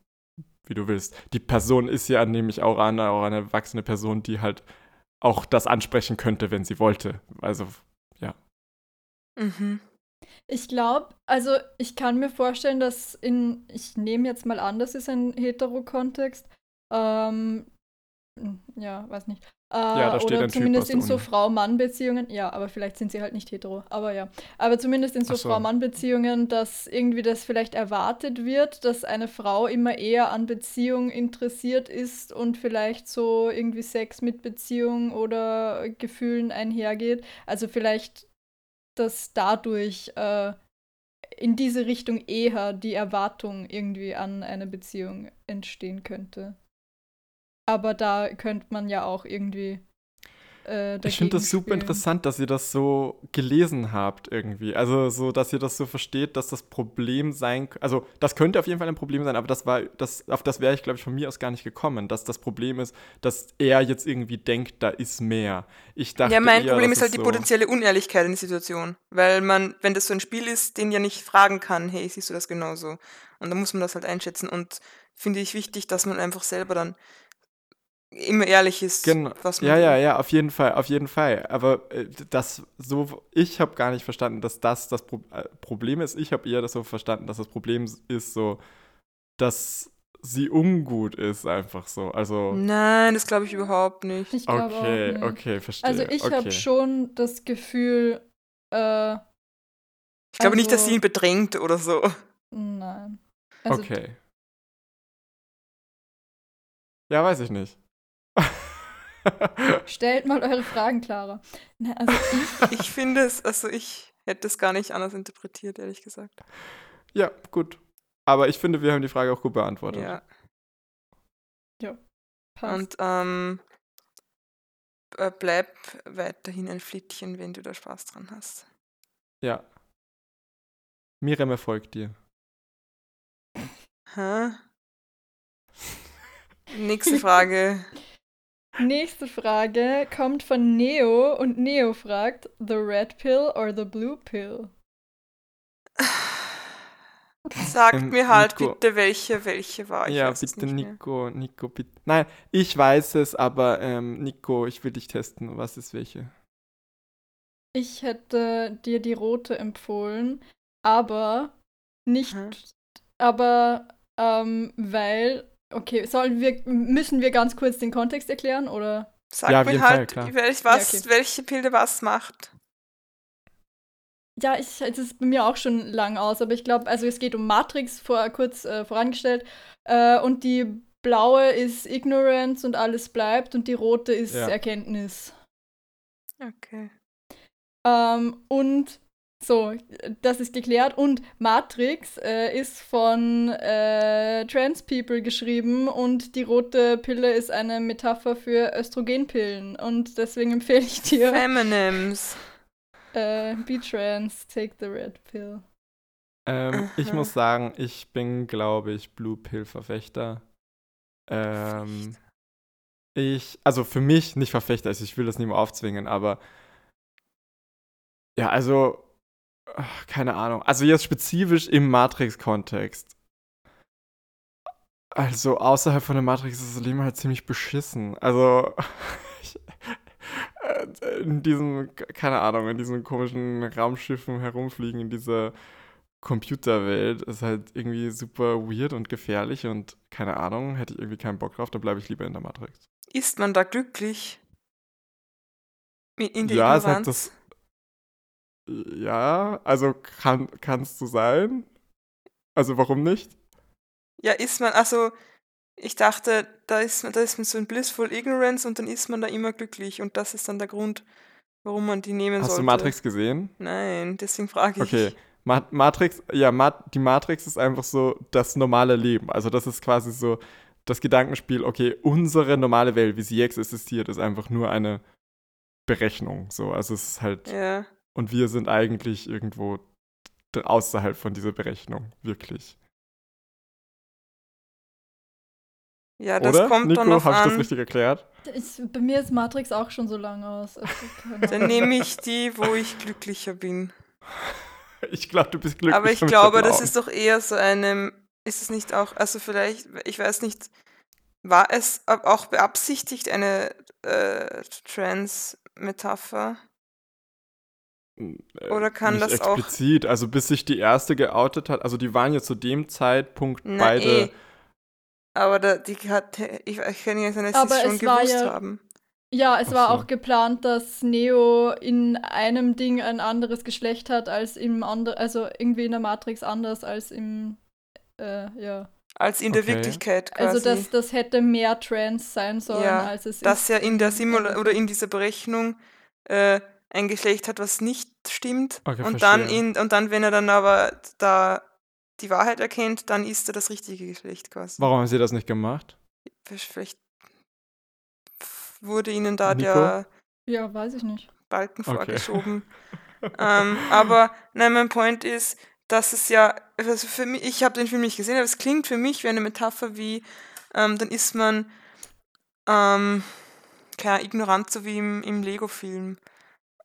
wie du willst. Die Person ist ja nämlich auch eine, auch eine erwachsene Person, die halt auch das ansprechen könnte, wenn sie wollte. Also Mhm. Ich glaube, also ich kann mir vorstellen, dass in, ich nehme jetzt mal an, das ist ein Hetero-Kontext, ähm, ja, weiß nicht. Äh, Ja, da steht oder ein Typ zumindest der in so. Frau-Mann-Beziehungen. Ja, aber vielleicht sind sie halt nicht hetero. Aber ja. Aber zumindest in so, so. Frau-Mann-Beziehungen, dass irgendwie das vielleicht erwartet wird, dass eine Frau immer eher an Beziehung interessiert ist und vielleicht so irgendwie Sex mit Beziehung oder Gefühlen einhergeht. Also vielleicht, dass dadurch äh, in diese Richtung eher die Erwartung irgendwie an eine Beziehung entstehen könnte. Aber da könnte man ja auch irgendwie. Äh, Ich finde das super spielen. interessant, dass ihr das so gelesen habt irgendwie. Also so, dass ihr das so versteht, dass das Problem sein, also das könnte auf jeden Fall ein Problem sein, aber das war, das, auf das wäre ich glaube ich von mir aus gar nicht gekommen, dass das Problem ist, dass er jetzt irgendwie denkt, da ist mehr. Ich dachte ja, mein eher, Problem ist halt die so, potenzielle Unehrlichkeit in der Situation. Weil man, wenn das so ein Spiel ist, den ja nicht fragen kann, hey, siehst du das genauso? Und dann muss man das halt einschätzen. Und finde ich wichtig, dass man einfach selber dann immer ehrlich ist, Genau. was man Ja, ja, ja, auf jeden Fall, auf jeden Fall. Aber äh, das so, ich habe gar nicht verstanden, dass das das Pro äh, Problem ist. Ich habe eher das so verstanden, dass das Problem ist so, dass sie ungut ist, einfach so. Also, Nein, das glaube ich überhaupt nicht. Ich glaube okay, auch nicht. okay, verstehe. Also ich okay. habe schon das Gefühl, äh, Ich glaube nicht, dass Also- sie ihn bedrängt oder so. nein. Also Okay. Ja, weiß ich nicht. Stellt mal eure Fragen, Clara. Na, also ich, Ich finde es, also ich hätte es gar nicht anders interpretiert, ehrlich gesagt. ja, gut. Aber ich finde, wir haben die Frage auch gut beantwortet. Ja. passt. Und ähm, äh, bleib weiterhin ein Flittchen, wenn du da Spaß dran hast. ja. Mirem erfolgt dir. Hä? Nächste Frage. *laughs* Nächste Frage kommt von Neo und Neo fragt: The Red Pill or the Blue Pill? *laughs* Sagt Ähm, mir halt Nico. bitte, welche, welche war. Ich ja, bitte, mehr. Nico, Nico, bitte. Nein, ich weiß es, aber ähm, Nico, ich will dich testen. Was ist welche? Ich hätte dir die rote empfohlen, aber nicht, Hä? aber ähm, weil, okay, sollen wir, müssen wir ganz kurz den Kontext erklären oder? Sag Ja, mir Fall, halt, klar. welch, was, okay. welche Pilde was macht. Ja, ich, es ist bei mir auch schon lang aus, aber ich glaube, also es geht um Matrix, vor, kurz äh, vorangestellt, äh, und die blaue ist Ignorance und alles bleibt und die rote ist Ja. Erkenntnis. Okay. Ähm, und so, das ist geklärt. Und Matrix äh, ist von äh, Trans People geschrieben und die rote Pille ist eine Metapher für Östrogenpillen. Und deswegen empfehle ich dir, Feminems. äh, be trans, take the red pill. Ähm, ich muss sagen, ich bin, glaube ich, Blue Pill-Verfechter. Ähm, ich, also für mich nicht Verfechter, also ich will das niemandem aufzwingen, aber ja, also, ach, keine Ahnung. Also jetzt spezifisch im Matrix-Kontext. Also außerhalb von der Matrix ist das Leben halt ziemlich beschissen. Also *laughs* ich, äh, in diesem, keine Ahnung, in diesen komischen Raumschiffen herumfliegen, in dieser Computerwelt ist halt irgendwie super weird und gefährlich und keine Ahnung, hätte ich irgendwie keinen Bock drauf, da bleibe ich lieber in der Matrix. Ist man da glücklich? In der ja, es hat Ignoranz? das. Ja, also kann, kannst du sein. Also warum nicht? Ja, ist man, also ich dachte, da ist, man- da ist man so in blissful ignorance und dann ist man da immer glücklich und das ist dann der Grund, warum man die nehmen Hast sollte. du Matrix gesehen? Nein, deswegen frage ich. Okay. Ma Matrix, ja, Ma die Matrix ist einfach so das normale Leben. Also das ist quasi so das Gedankenspiel, okay, unsere normale Welt, wie sie jetzt existiert, ist einfach nur eine Berechnung. So, also es ist halt, Ja. Und wir sind eigentlich irgendwo außerhalb von dieser Berechnung, wirklich. Ja, das Oder? kommt Nico, dann noch habe ich das an. richtig erklärt? Ich, bei mir ist Matrix auch schon so lange aus. Also, Dann nehme ich die, wo ich glücklicher bin. *laughs* Ich glaube, du bist glücklich. Aber ich glaube, das ist doch eher so eine, ist es nicht auch, also vielleicht, ich weiß nicht, war es auch beabsichtigt eine äh, Trans-Metapher? Äh, Oder kann nicht das auch- explizit. Also bis sich die erste geoutet hat, also die waren ja zu dem Zeitpunkt Na, beide. eh. Aber da, die hat, ich, ich kann ja sein, dass sie schon gewusst ja- haben. Ja, es Ach war so. auch geplant, dass Neo in einem Ding ein anderes Geschlecht hat als im anderen, also irgendwie in der Matrix anders als im, äh, ja. Als in der Okay. Wirklichkeit quasi. Also das, das hätte mehr Trans sein sollen, Ja, als es dass ist. er in der im Simula oder in dieser Berechnung äh, ein Geschlecht hat, was nicht stimmt. Okay, und dann in und dann, wenn er dann aber da die Wahrheit erkennt, dann ist er das richtige Geschlecht quasi. Warum haben sie das nicht gemacht? Vielleicht wurde ihnen da Nico? der Ja, weiß ich nicht. Balken Okay. vorgeschoben. *laughs* ähm, aber nein, mein Point ist, dass es ja, also für mich, ich habe den Film nicht gesehen, aber es klingt für mich wie eine Metapher wie, ähm, dann ist man ähm, klar, ignorant, so wie im, im Lego-Film.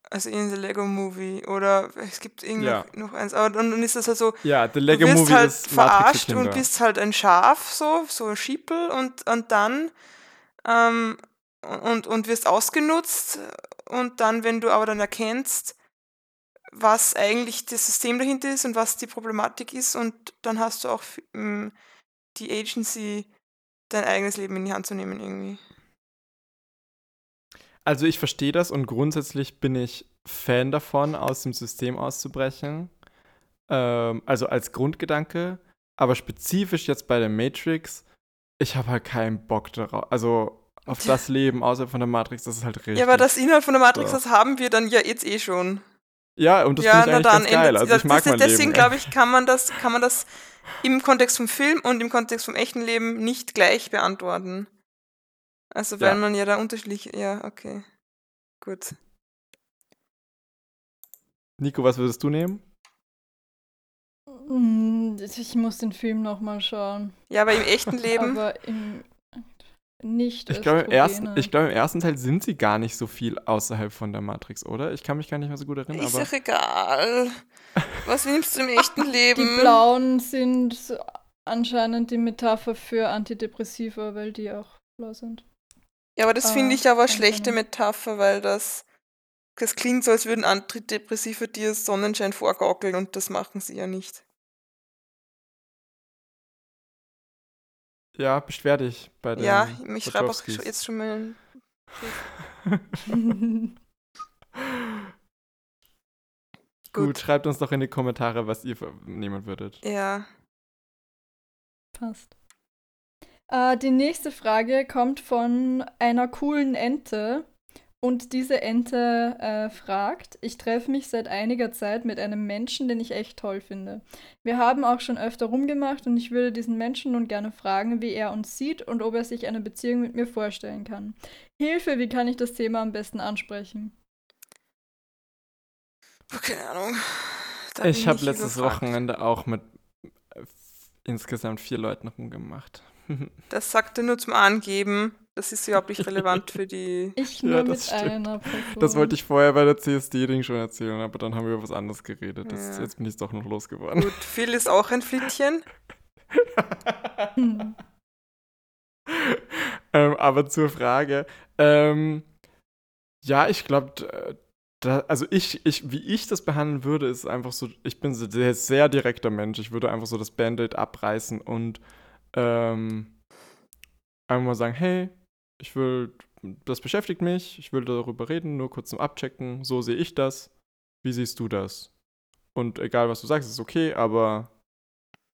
Also in The Lego Movie. Oder es gibt irgendwie Ja. noch, eins. Aber dann, dann ist das halt so, Ja, du Lego wirst Movie halt verarscht und bist halt ein Schaf, so, so ein Schiepel und, und dann ähm, und, und wirst ausgenutzt und dann, wenn du aber dann erkennst, was eigentlich das System dahinter ist und was die Problematik ist und dann hast du auch ähm, die Agency, dein eigenes Leben in die Hand zu nehmen irgendwie. Also ich verstehe das und grundsätzlich bin ich Fan davon, aus dem System auszubrechen. Ähm, also als Grundgedanke. Aber spezifisch jetzt bei der Matrix, ich habe halt keinen Bock darauf. Also auf *laughs* das Leben außerhalb von der Matrix, das ist halt richtig. Ja, aber das Inhalt von der Matrix, so. das haben wir dann ja jetzt eh schon. Ja, und das ja, finde ich eigentlich ganz geil. Also ich mag mein Deswegen glaube ich, kann man, das, kann man das im Kontext vom Film und im Kontext vom echten Leben nicht gleich beantworten. Also weil Ja. man ja da unterschiedlich, ja, okay. Gut. Nico, was würdest du nehmen? Hm, Ich muss den Film nochmal schauen. Ja, aber im echten *laughs* Leben, Aber im nicht Ich glaube, im, ersten- ich glaube, im ersten Teil sind sie gar nicht so viel außerhalb von der Matrix, oder? Ich kann mich gar nicht mehr so gut erinnern, ist aber. doch egal. Was nimmst du im echten *laughs* Leben? Die Blauen sind anscheinend die Metapher für Antidepressiva, weil die auch blau sind. Ja, aber das Ah, finde ich aber eine schlechte sein. Metapher, weil das, das klingt so, als würden Antidepressiva dir Sonnenschein vorgaukeln und das machen sie ja nicht. Ja, beschwer dich bei den Ja, ich schreibe auch jetzt schon mal. *laughs* Gut. Gut. schreibt uns doch in die Kommentare, was ihr nehmen würdet. Ja. Passt. Äh, die nächste Frage kommt von einer coolen Ente. Und diese Ente äh, fragt, ich treffe mich seit einiger Zeit mit einem Menschen, den ich echt toll finde. Wir haben auch schon öfter rumgemacht und ich würde diesen Menschen nun gerne fragen, wie er uns sieht und ob er sich eine Beziehung mit mir vorstellen kann. Hilfe, wie kann ich das Thema am besten ansprechen? Keine Ahnung. Da ich habe letztes überfragt. Wochenende auch mit äh, insgesamt vier Leuten rumgemacht. Das sagt er nur zum Angeben. Das ist überhaupt nicht relevant für die. *laughs* Ich Ja, nur das mit stimmt. einer Person. Das wollte ich vorher bei der CSD-Ding schon erzählen, aber dann haben wir über was anderes geredet. Das, Ja. Jetzt bin ich doch noch losgeworden. Gut, Phil ist auch ein Flittchen. Hm. *laughs* ähm, aber zur Frage. Ähm, ja, ich glaube, also ich, ich, wie ich das behandeln würde, ist einfach so, ich bin so sehr, sehr direkter Mensch. Ich würde einfach so das Band-Aid abreißen und ähm, einfach mal sagen, hey, ich will, das beschäftigt mich, ich will darüber reden, nur kurz zum Abchecken, so sehe ich das. Wie siehst du das? Und egal, was du sagst, ist okay, aber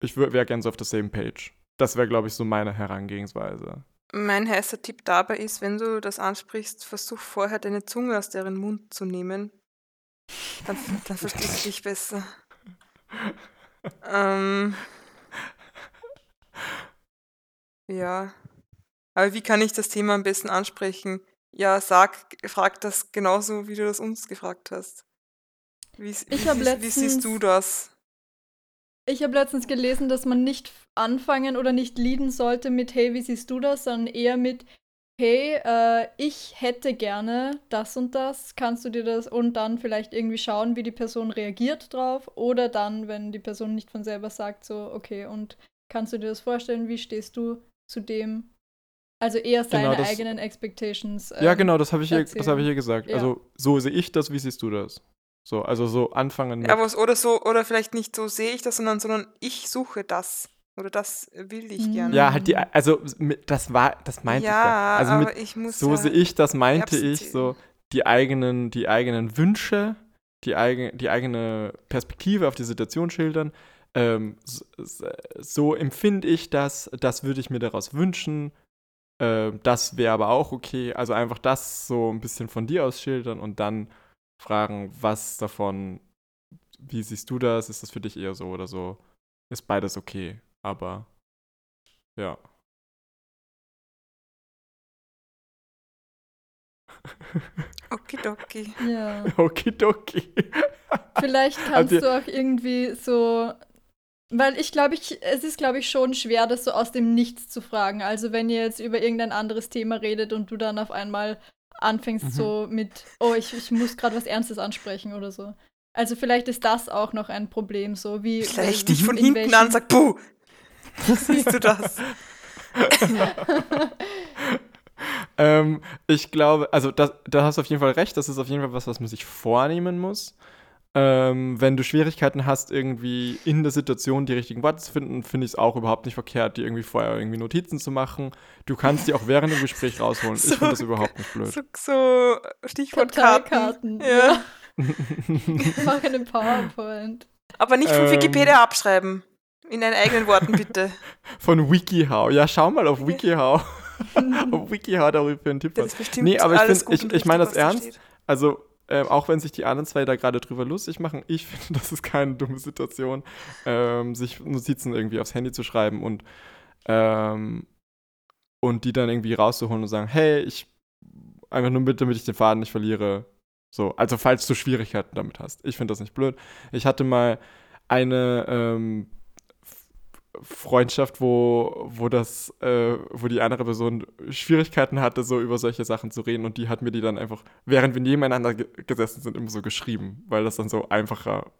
ich wäre gern so auf der same page. Das wäre, glaube ich, so meine Herangehensweise. Mein heißer Tipp dabei ist, wenn du das ansprichst, versuch vorher deine Zunge aus deren Mund zu nehmen. Dann, dann *laughs* verstehst du dich besser. *laughs* Ähm, ja. Aber wie kann ich das Thema am besten ansprechen? Ja, sag, frag das genauso, wie du das uns gefragt hast. Wie, wie, hab siehst- wie siehst du letztens- das? Ich habe letztens gelesen, dass man nicht anfangen oder nicht leaden sollte mit Hey, wie siehst du das, sondern eher mit Hey, äh, ich hätte gerne das und das, kannst du dir das und dann vielleicht irgendwie schauen, wie die Person reagiert drauf oder dann, wenn die Person nicht von selber sagt, so, okay, und kannst du dir das vorstellen, wie stehst du zu dem? Also eher seine das- eigenen Expectations. ja, ähm, genau, das habe ich, hier- das hab ich hier gesagt. Ja. Also, so sehe ich das, wie siehst du das? So, also so anfangen mit, Ja, was, oder so, oder vielleicht nicht so sehe ich das, sondern, sondern ich suche das. Oder das will ich Mhm. gerne. Ja, halt die, also mit- das war, das meinte ich ja. ja, Also aber mit, ich muss so ja, sehe ich, das meinte ich, so die eigenen, die eigenen Wünsche, die, eigen, die eigene Perspektive auf die Situation schildern. Ähm, so, so empfinde ich das, das würde ich mir daraus wünschen. Ähm, das wäre aber auch okay. Also einfach das so ein bisschen von dir aus schildern und dann fragen, was davon, wie siehst du das? Ist das für dich eher so oder so? Ist beides okay, aber ja. *laughs* Okidoki. Ja. Okidoki. Vielleicht kannst ihr- du auch irgendwie so. Weil ich glaube, ich, es ist, glaube ich, schon schwer, das so aus dem Nichts zu fragen. Also wenn ihr jetzt über irgendein anderes Thema redet und du dann auf einmal anfängst Mhm. so mit, oh, ich, ich muss gerade was Ernstes ansprechen oder so. Also vielleicht ist das auch noch ein Problem, so wie. Vielleicht dich von in hinten an und welchen- sag, puh, *laughs* siehst du das? *laughs* ähm, ich glaube, also das, da hast du auf jeden Fall recht, das ist auf jeden Fall was, was man sich vornehmen muss. Ähm, wenn du Schwierigkeiten hast, irgendwie in der Situation die richtigen Worte zu finden, finde ich es auch überhaupt nicht verkehrt, dir irgendwie vorher irgendwie Notizen zu machen. Du kannst die auch während dem Gespräch rausholen. Ich *laughs* So- finde das überhaupt nicht blöd. So, so Stichwortkarten. Karteikarten. Ja. *laughs* Mach eine PowerPoint. Aber nicht von Ähm. Wikipedia abschreiben. In deinen eigenen Worten, bitte. *laughs* Von WikiHow. Ja, schau mal auf WikiHow. auf WikiHow darüber einen Tipp Das ist bestimmt Nee, aber ich find- ich- ich meine das ernst. steht. Also, ähm, auch wenn sich die anderen zwei da gerade drüber lustig machen, ich *laughs* finde, das ist keine dumme Situation, ähm, sich Notizen irgendwie aufs Handy zu schreiben und, ähm, und die dann irgendwie rauszuholen und sagen, hey, ich einfach nur mit, damit ich den Faden nicht verliere. So, also falls du Schwierigkeiten damit hast. Ich finde das nicht blöd. Ich hatte mal eine ähm, Freundschaft, wo, wo das, äh, wo die andere Person Schwierigkeiten hatte, so über solche Sachen zu reden und die hat mir die dann einfach, während wir nebeneinander ge gesessen sind, immer so geschrieben, weil das dann so einfacher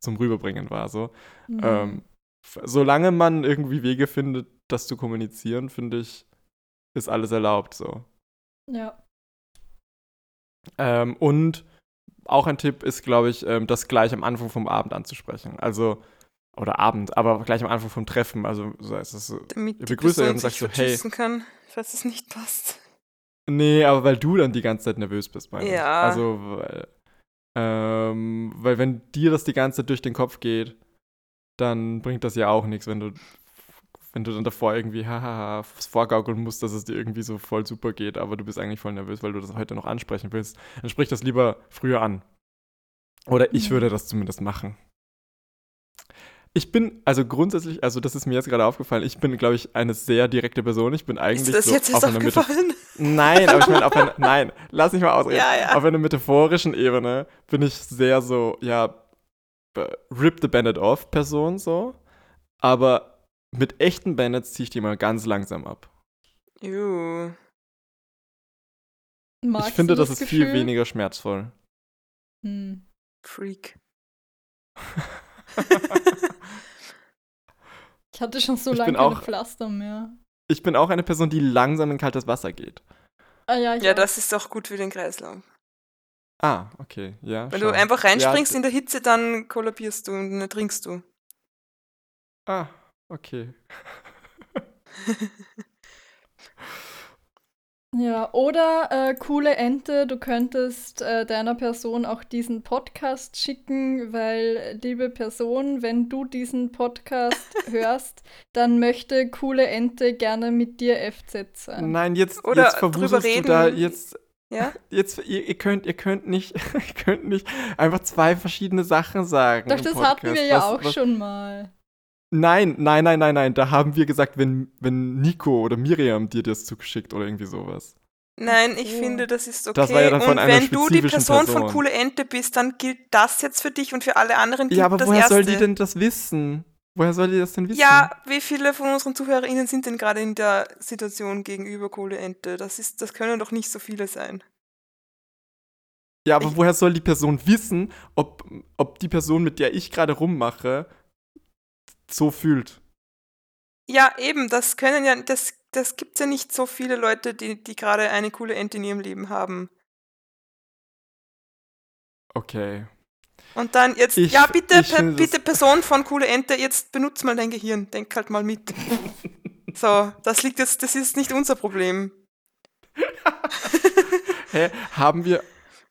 zum Rüberbringen war. So. Mhm. Ähm, solange man irgendwie Wege findet, das zu kommunizieren, finde ich, ist alles erlaubt so. ja. Ähm, und auch ein Tipp ist, glaube ich, ähm, das gleich am Anfang vom Abend anzusprechen. Also, oder Abend, aber gleich am Anfang vom Treffen. Also, so ist es so. Damit begrüßt euch Person und sagt sich so, hey. kann, falls es nicht passt. Nee, aber weil du dann die ganze Zeit nervös bist, meine ich. Ja. Also, weil, ähm, weil wenn dir das die ganze Zeit durch den Kopf geht, dann bringt das ja auch nichts, wenn du, wenn du dann davor irgendwie hahaha vorgaukeln musst, dass es dir irgendwie so voll super geht, aber du bist eigentlich voll nervös, weil du das heute noch ansprechen willst. Dann sprich das lieber früher an. Oder ich Mhm. würde das zumindest machen. Ich bin, also grundsätzlich, also das ist mir jetzt gerade aufgefallen, ich bin, glaube ich, eine sehr direkte Person. Ich bin Ist eigentlich dir das so jetzt auf einer aufgefallen? Nein, aber ich meine, auf einer, *laughs* nein, lass mich mal ausreden. Ja, ja. Auf einer metaphorischen Ebene bin ich sehr so, ja, rip the Bandit off Person so. Aber mit echten Bandits ziehe ich die mal ganz langsam ab. Magst ich finde, du das, ist viel Gefühl? weniger schmerzvoll. Hm. Freak. *laughs* *laughs* Ich hatte schon so Ich lange keine auch- Pflaster mehr. Ich bin auch eine Person, die langsam in kaltes Wasser geht. Ah ja, Ja, auch. das ist auch gut für den Kreislauf. Ah, okay, ja. Wenn schau. du einfach reinspringst Ja, in der Hitze, dann kollabierst du und dann ertrinkst du. Ah, okay. *laughs* *laughs* Ja, oder äh, coole Ente, du könntest äh, deiner Person auch diesen Podcast schicken, weil, liebe Person, wenn du diesen Podcast *laughs* hörst, dann möchte coole Ente gerne mit dir FZ sein. Nein, jetzt, Oder jetzt verwuselst du reden. da jetzt Ja? *laughs* Jetzt, ihr, ihr, könnt, ihr, könnt nicht, *laughs* ihr könnt nicht einfach zwei verschiedene Sachen sagen. Doch, im das Podcast. hatten wir ja Was- auch was- schon mal. Nein, nein, nein, nein, nein. Da haben wir gesagt, wenn, wenn Nico oder Miriam dir das zugeschickt oder irgendwie sowas. Nein, ich so. finde, das ist okay. Das war ja dann von und einer wenn du die spezifischen Person, von Person. Coole Ente bist, dann gilt das jetzt für dich und für alle anderen gilt Ja, aber das woher erste. soll die denn das wissen? Woher soll die das denn wissen? Ja, wie viele von unseren ZuhörerInnen sind denn gerade in der Situation gegenüber Kohle Ente? Das, ist, das können doch nicht so viele sein. ja aber ich- woher soll die Person wissen, ob, ob die Person, mit der ich gerade rummache, so fühlt? Ja, eben, das können ja, das, das gibt ja nicht so viele Leute, die, die gerade eine coole Ente in ihrem Leben haben. Okay. Und dann jetzt, Ich- ja, bitte, per, bitte Person von coole Ente, jetzt benutzt mal dein Gehirn, denk halt mal mit. *laughs* so, das liegt jetzt, das ist nicht unser Problem. *laughs* Hä? Haben wir.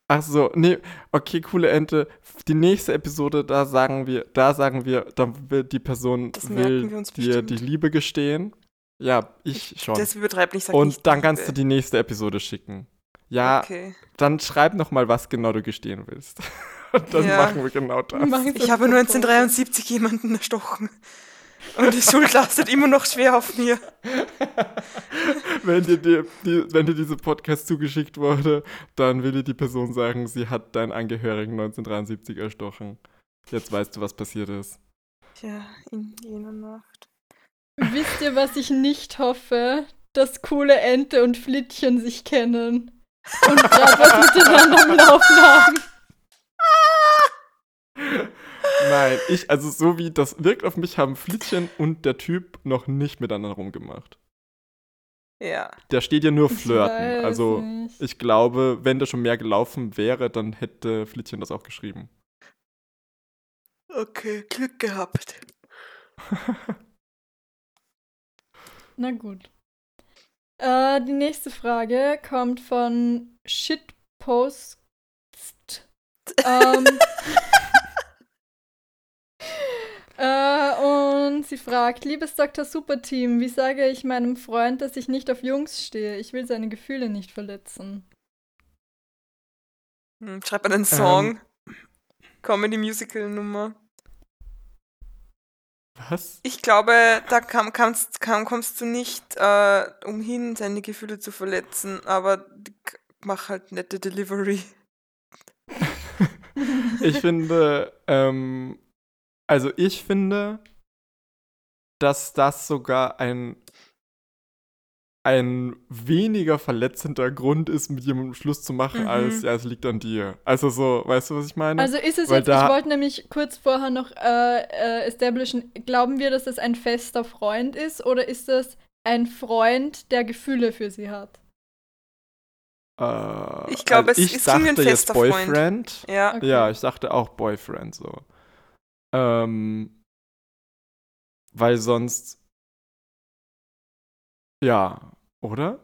Ach so, nee, okay, coole Ente. Die nächste Episode, da sagen wir, da sagen wir, da will die Person Das will wir uns dir die Liebe gestehen. Ja, ich schon. Das übertreibt nicht, sag Und nicht dann kannst du die nächste Episode schicken. Ja, Okay. dann schreib noch mal, was genau du gestehen willst. *laughs* Und dann Ja. machen wir genau das. Machen Ich habe 1973 jemanden erstochen. Und die Schuld lastet immer noch schwer auf mir. *laughs* Wenn dir, die, die, wenn dir dieser Podcast zugeschickt wurde, dann will dir die Person sagen, sie hat deinen Angehörigen 1973 erstochen. Jetzt weißt du, was passiert ist. Ja, in jener Nacht. Wisst ihr, was ich nicht hoffe? Dass coole Ente und Flittchen sich kennen. Und gerade was miteinander am Laufen haben. Nein, ich, also so wie das wirkt auf mich, haben Flittchen und der Typ noch nicht miteinander rumgemacht. Ja. Der steht ja nur Ich flirten. weiß Also nicht. ich glaube, wenn da schon mehr gelaufen wäre, dann hätte Flittchen das auch geschrieben. Okay, Glück gehabt. *laughs* Na gut. Äh, die nächste Frage kommt von Shitpost. *laughs* ähm, äh, und sie fragt, liebes Dr. Superteam, wie sage ich meinem Freund, dass ich nicht auf Jungs stehe? Ich will seine Gefühle nicht verletzen. Hm, schreib einen Song. Comedy-Musical-Nummer. Was? Ich glaube, da kam, kamst, kam, kommst du nicht äh, umhin, seine Gefühle zu verletzen, aber mach halt nette Delivery. *laughs* Ich finde, ähm, also ich finde, dass das sogar ein, ein weniger verletzender Grund ist, mit jemandem Schluss zu machen, Mhm. als ja, es liegt an dir. Also so, weißt du, was ich meine? Also ist es Weil jetzt, ich wollte nämlich kurz vorher noch äh, äh, establishen, glauben wir, dass das ein fester Freund ist oder ist das ein Freund, der Gefühle für sie hat? äh, Ich glaube, also es ich ist irgendwie ein dachte jetzt fester Freund. Boyfriend. Ja. Okay. Ja, ich dachte auch Boyfriend so. Ähm, weil sonst. Ja, oder?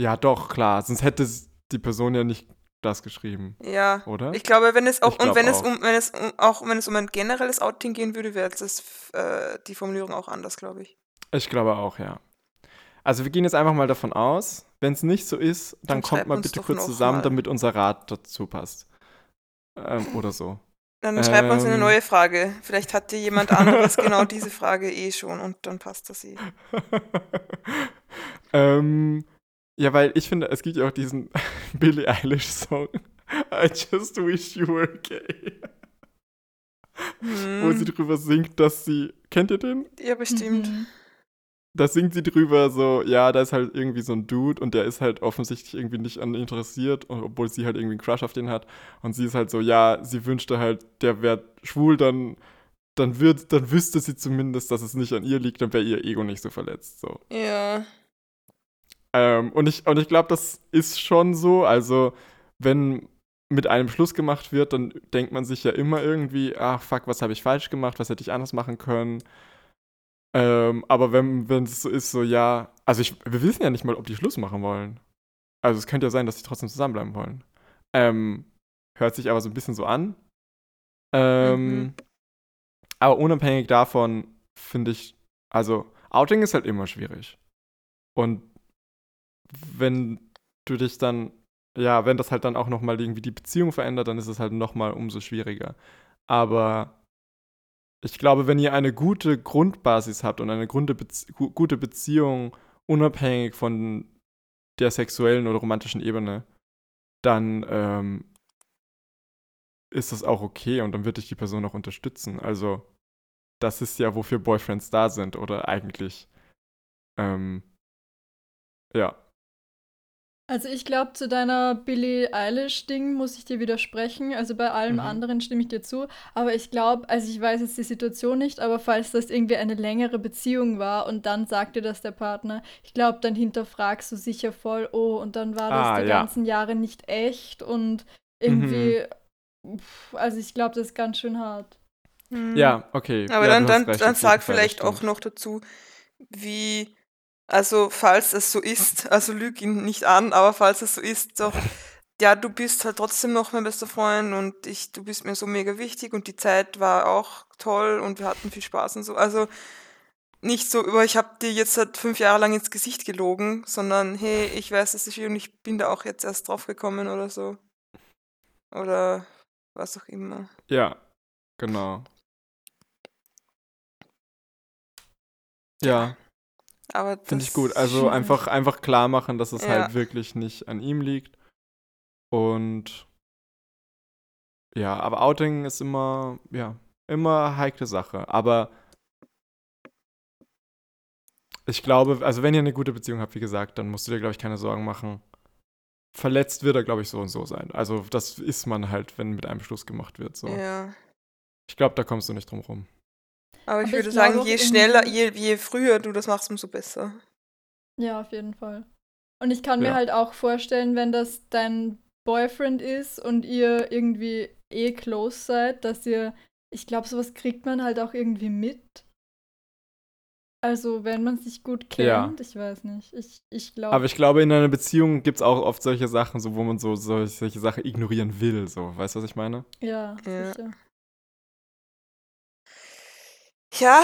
Ja, doch, klar. Sonst hätte die Person ja nicht das geschrieben, Ja. oder? Ich glaube, wenn es auch Ich und wenn es auch. um wenn es um, auch wenn es um ein generelles Outing gehen würde, wäre das äh, die Formulierung auch anders, glaube ich. Ich glaube auch, ja. Also wir gehen jetzt einfach mal davon aus, wenn es nicht so ist, dann Dann kommt mal bitte kurz zusammen, mal. damit unser Rat dazu passt. Ähm, oder so. Dann schreibt uns eine Ähm. neue Frage. Vielleicht hat dir jemand anderes genau *laughs* diese Frage eh schon und dann passt das eh. *laughs* ähm, ja, weil ich finde, es gibt ja auch diesen *laughs* Billie Eilish-Song. I just wish you were gay. Wo sie Hm, drüber singt, dass sie. Kennt ihr den? ja, bestimmt. Mhm. Da singt sie drüber so, ja, da ist halt irgendwie so ein Dude und der ist halt offensichtlich irgendwie nicht an interessiert, obwohl sie halt irgendwie einen Crush auf den hat. Und sie ist halt so, ja, sie wünschte halt, der wäre schwul, dann, dann wird, dann wüsste sie zumindest, dass es nicht an ihr liegt, dann wäre ihr Ego nicht so verletzt. So. Ja. Ähm, und ich, und ich glaube, das ist schon so. Also, wenn mit einem Schluss gemacht wird, dann denkt man sich ja immer irgendwie, ach fuck, was habe ich falsch gemacht, was hätte ich anders machen können. Ähm, aber wenn es so ist, so ja, also ich, wir wissen ja nicht mal, ob die Schluss machen wollen. Also es könnte ja sein, dass sie trotzdem zusammenbleiben wollen. Ähm, hört sich aber so ein bisschen so an. Ähm, Mhm. Aber unabhängig davon finde ich, also Outing ist halt immer schwierig. Und wenn du dich dann, ja, wenn das halt dann auch nochmal irgendwie die Beziehung verändert, dann ist es halt nochmal umso schwieriger. Aber ich glaube, wenn ihr eine gute Grundbasis habt und eine gute, Bezie gu- gute Beziehung, unabhängig von der sexuellen oder romantischen Ebene, dann ähm, ist das auch okay und dann wird dich die Person auch unterstützen. Also, das ist ja, wofür Boyfriends da sind, oder eigentlich. Ähm, ja. Also ich glaube, zu deiner Billie Eilish-Ding muss ich dir widersprechen. Also bei allem Mhm. anderen stimme ich dir zu. Aber ich glaube, also ich weiß jetzt die Situation nicht, aber falls das irgendwie eine längere Beziehung war und dann sagt dir das der Partner, ich glaube, dann hinterfragst du sicher voll, oh, und dann war das Ah, die ja. ganzen Jahre nicht echt und irgendwie Pff, Also ich glaube, das ist ganz schön hart. Hm. Ja, okay. Aber ja, dann, dann, recht, dann sag vielleicht auch noch dazu, wie, also falls es so ist, also lüg ihn nicht an, aber falls es so ist, doch, ja, du bist halt trotzdem noch mein bester Freund und ich, du bist mir so mega wichtig und die Zeit war auch toll und wir hatten viel Spaß und so. Also nicht so, über ich habe dir jetzt seit fünf Jahre lang ins Gesicht gelogen, sondern hey, ich weiß, dass ich und ich bin da auch jetzt erst drauf gekommen oder so. Oder was auch immer. Ja, genau. Ja, Aber finde ich gut. Also *laughs* einfach, einfach klar machen, dass es Ja. halt wirklich nicht an ihm liegt. Und ja, aber Outing ist immer, ja, immer heikle Sache. Aber ich glaube, also wenn ihr eine gute Beziehung habt, wie gesagt, dann musst du dir, glaube ich, keine Sorgen machen. Verletzt wird er, glaube ich, so und so sein. Also das ist man halt, wenn mit einem Schluss gemacht wird. So. Ja. Ich glaube, da kommst du nicht drum rum. Aber ich Aber würde ich sagen, glaube je schneller, je, je früher du das machst, umso besser. Ja, auf jeden Fall. Und ich kann mir Ja. halt auch vorstellen, wenn das dein Boyfriend ist und ihr irgendwie eh close seid, dass ihr, ich glaube, sowas kriegt man halt auch irgendwie mit. Also, wenn man sich gut kennt, Ja. ich weiß nicht. Ich, ich glaube. Aber ich glaube, in einer Beziehung gibt es auch oft solche Sachen, so, wo man so, so solche Sachen ignorieren will. So. Weißt du, was ich meine? Ja, Ja. sicher. Ja,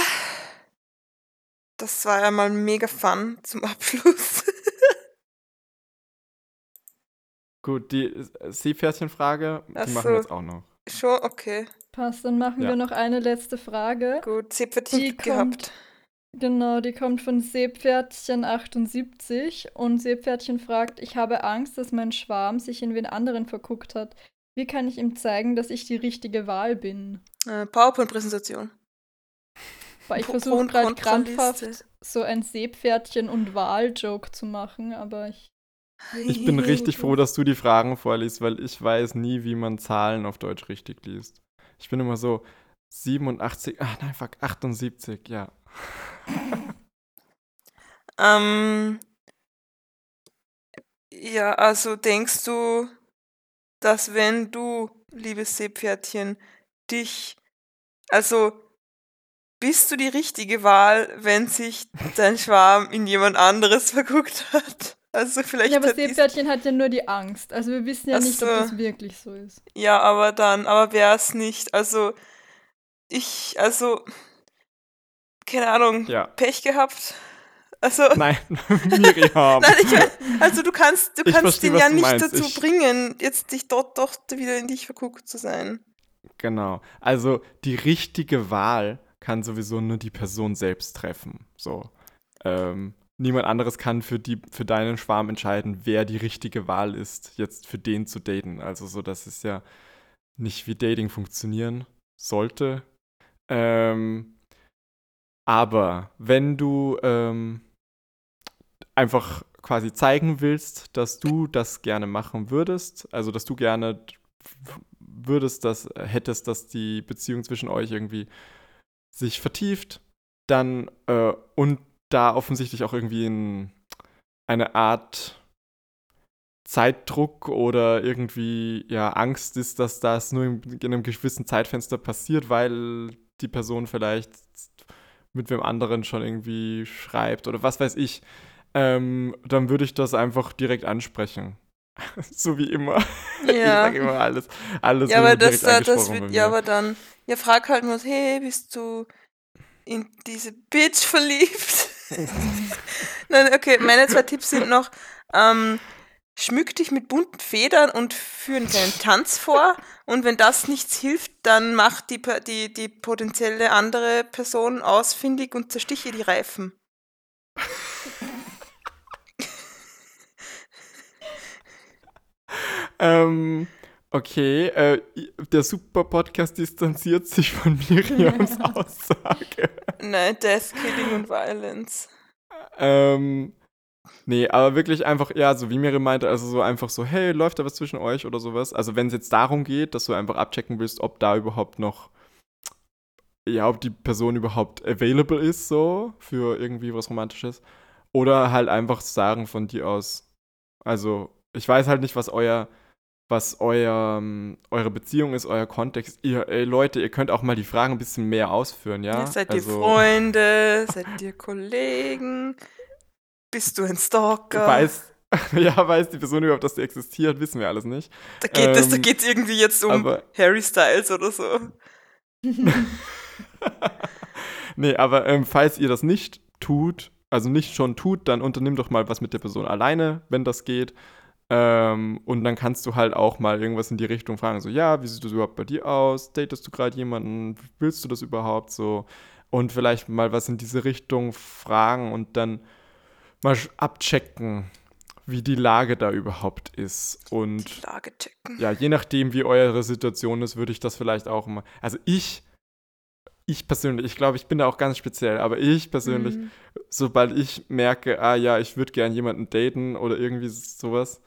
das war ja mal mega fun zum *laughs* Abschluss. Gut, die äh, Seepferdchenfrage, Ach die machen so. wir jetzt auch noch. Schon, okay, Passt, dann machen Ja. wir noch eine letzte Frage. gut. Seepferdchen gehabt. Genau, die kommt von Seepferdchen78 und Seepferdchen fragt, ich habe Angst, dass mein Schwarm sich in wen anderen verguckt hat. Wie kann ich ihm zeigen, dass ich die richtige Wahl bin? Äh, PowerPoint-Präsentation. Weil ich versuche gerade krampfhaft so ein Seepferdchen und Wahl-Joke zu machen, aber ich. Ich bin richtig froh, dass du die Fragen vorliest, weil ich weiß nie, wie man Zahlen auf Deutsch richtig liest. Ich bin immer so 87, ach nein, fuck, 78, ja. *laughs* Ähm, ja, also denkst du, dass wenn du, liebes Seepferdchen, dich, also bist du die richtige Wahl, wenn sich dein Schwarm in jemand anderes *laughs* verguckt hat? Also vielleicht Ja, aber Seepferdchen hat ja nur die Angst. Also wir wissen ja Ach nicht, ob das wirklich so ist. Ja, aber dann, aber wäre es nicht, also ich, also keine Ahnung, Ja. Pech gehabt. Also *laughs* Nein, *laughs* Miriam. Nein, ich, mein, also du kannst, du Ich kannst versteh, ihn ja nicht meinst. dazu Ich- bringen, jetzt dich dort doch wieder in dich verguckt zu sein. Genau. Also die richtige Wahl kann sowieso nur die Person selbst treffen. So. Ähm, niemand anderes kann für, die, für deinen Schwarm entscheiden, wer die richtige Wahl ist, jetzt für den zu daten. Also so, das ist ja nicht wie Dating funktionieren sollte. Ähm, aber wenn du ähm, einfach quasi zeigen willst, dass du das gerne machen würdest, also dass du gerne würdest, dass hättest, dass die Beziehung zwischen euch irgendwie sich vertieft, dann äh, und da offensichtlich auch irgendwie ein, eine Art Zeitdruck oder irgendwie ja Angst ist, dass das nur in, in einem gewissen Zeitfenster passiert, weil die Person vielleicht mit wem anderen schon irgendwie schreibt oder was weiß ich, ähm, dann würde ich das einfach direkt ansprechen. *laughs* so wie immer. *laughs* Ich Ja. sage immer alles. alles Ja, aber das, das wird, ja, aber dann, ja, frag halt nur, hey, bist du in diese Bitch verliebt? *laughs* Nein, okay, meine zwei Tipps sind noch, ähm, schmück dich mit bunten Federn und führe einen kleinen Tanz vor. Und wenn das nichts hilft, dann mach die, die, die potenzielle andere Person ausfindig und zerstiche die Reifen. Ähm, okay, äh, der Super-Podcast distanziert sich von Miriams *laughs* Aussage. Nein, Death, Killing und Violence. ähm, nee, aber wirklich einfach, ja, so wie Miriam meinte, also so einfach so, hey, läuft da was zwischen euch oder sowas? Also wenn es jetzt darum geht, dass du einfach abchecken willst, ob da überhaupt noch, ja, ob die Person überhaupt available ist, so, für irgendwie was Romantisches. Oder halt einfach sagen von dir aus, also ich weiß halt nicht, was euer was euer, ähm, eure Beziehung ist, euer Kontext. Ihr, ey, Leute, ihr könnt auch mal die Fragen ein bisschen mehr ausführen, ja? Ja, seid ihr Also, Freunde? Seid ihr Kollegen? Bist du ein Stalker? Weiß, *laughs* ja, weiß die Person überhaupt, dass die existiert, wissen wir alles nicht. da geht es, da ähm, geht's irgendwie jetzt um aber- Harry Styles oder so. *laughs* Nee, aber ähm, falls ihr das nicht tut, also nicht schon tut, dann unternimm doch mal was mit der Person alleine, wenn das geht. Ähm, und dann kannst du halt auch mal irgendwas in die Richtung fragen, so, ja, wie sieht das überhaupt bei dir aus? Datest du gerade jemanden? Willst du das überhaupt so? Und vielleicht mal was in diese Richtung fragen und dann mal abchecken, wie die Lage da überhaupt ist. Und Die Lage checken. ja, je nachdem, wie eure Situation ist, würde ich das vielleicht auch mal. Also ich, ich persönlich, ich glaube, ich bin da auch ganz speziell, aber ich persönlich, Mhm. sobald ich merke, ah ja, ich würde gern jemanden daten oder irgendwie sowas,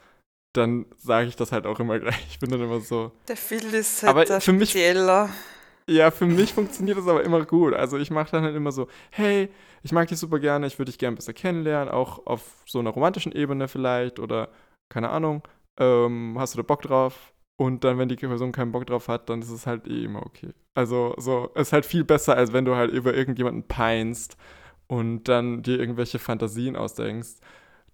dann sage ich das halt auch immer gleich. Ich bin dann immer so. Der Phil ist halt Aber der für mich- spezieller. Ja, für mich funktioniert das aber immer gut. Also ich mache dann halt immer so, hey, ich mag dich super gerne, ich würde dich gerne besser kennenlernen, auch auf so einer romantischen Ebene vielleicht oder keine Ahnung. Ähm, hast du da Bock drauf? Und dann, wenn die Person keinen Bock drauf hat, dann ist es halt eh immer okay. Also so, ist halt viel besser, als wenn du halt über irgendjemanden peinst und dann dir irgendwelche Fantasien ausdenkst,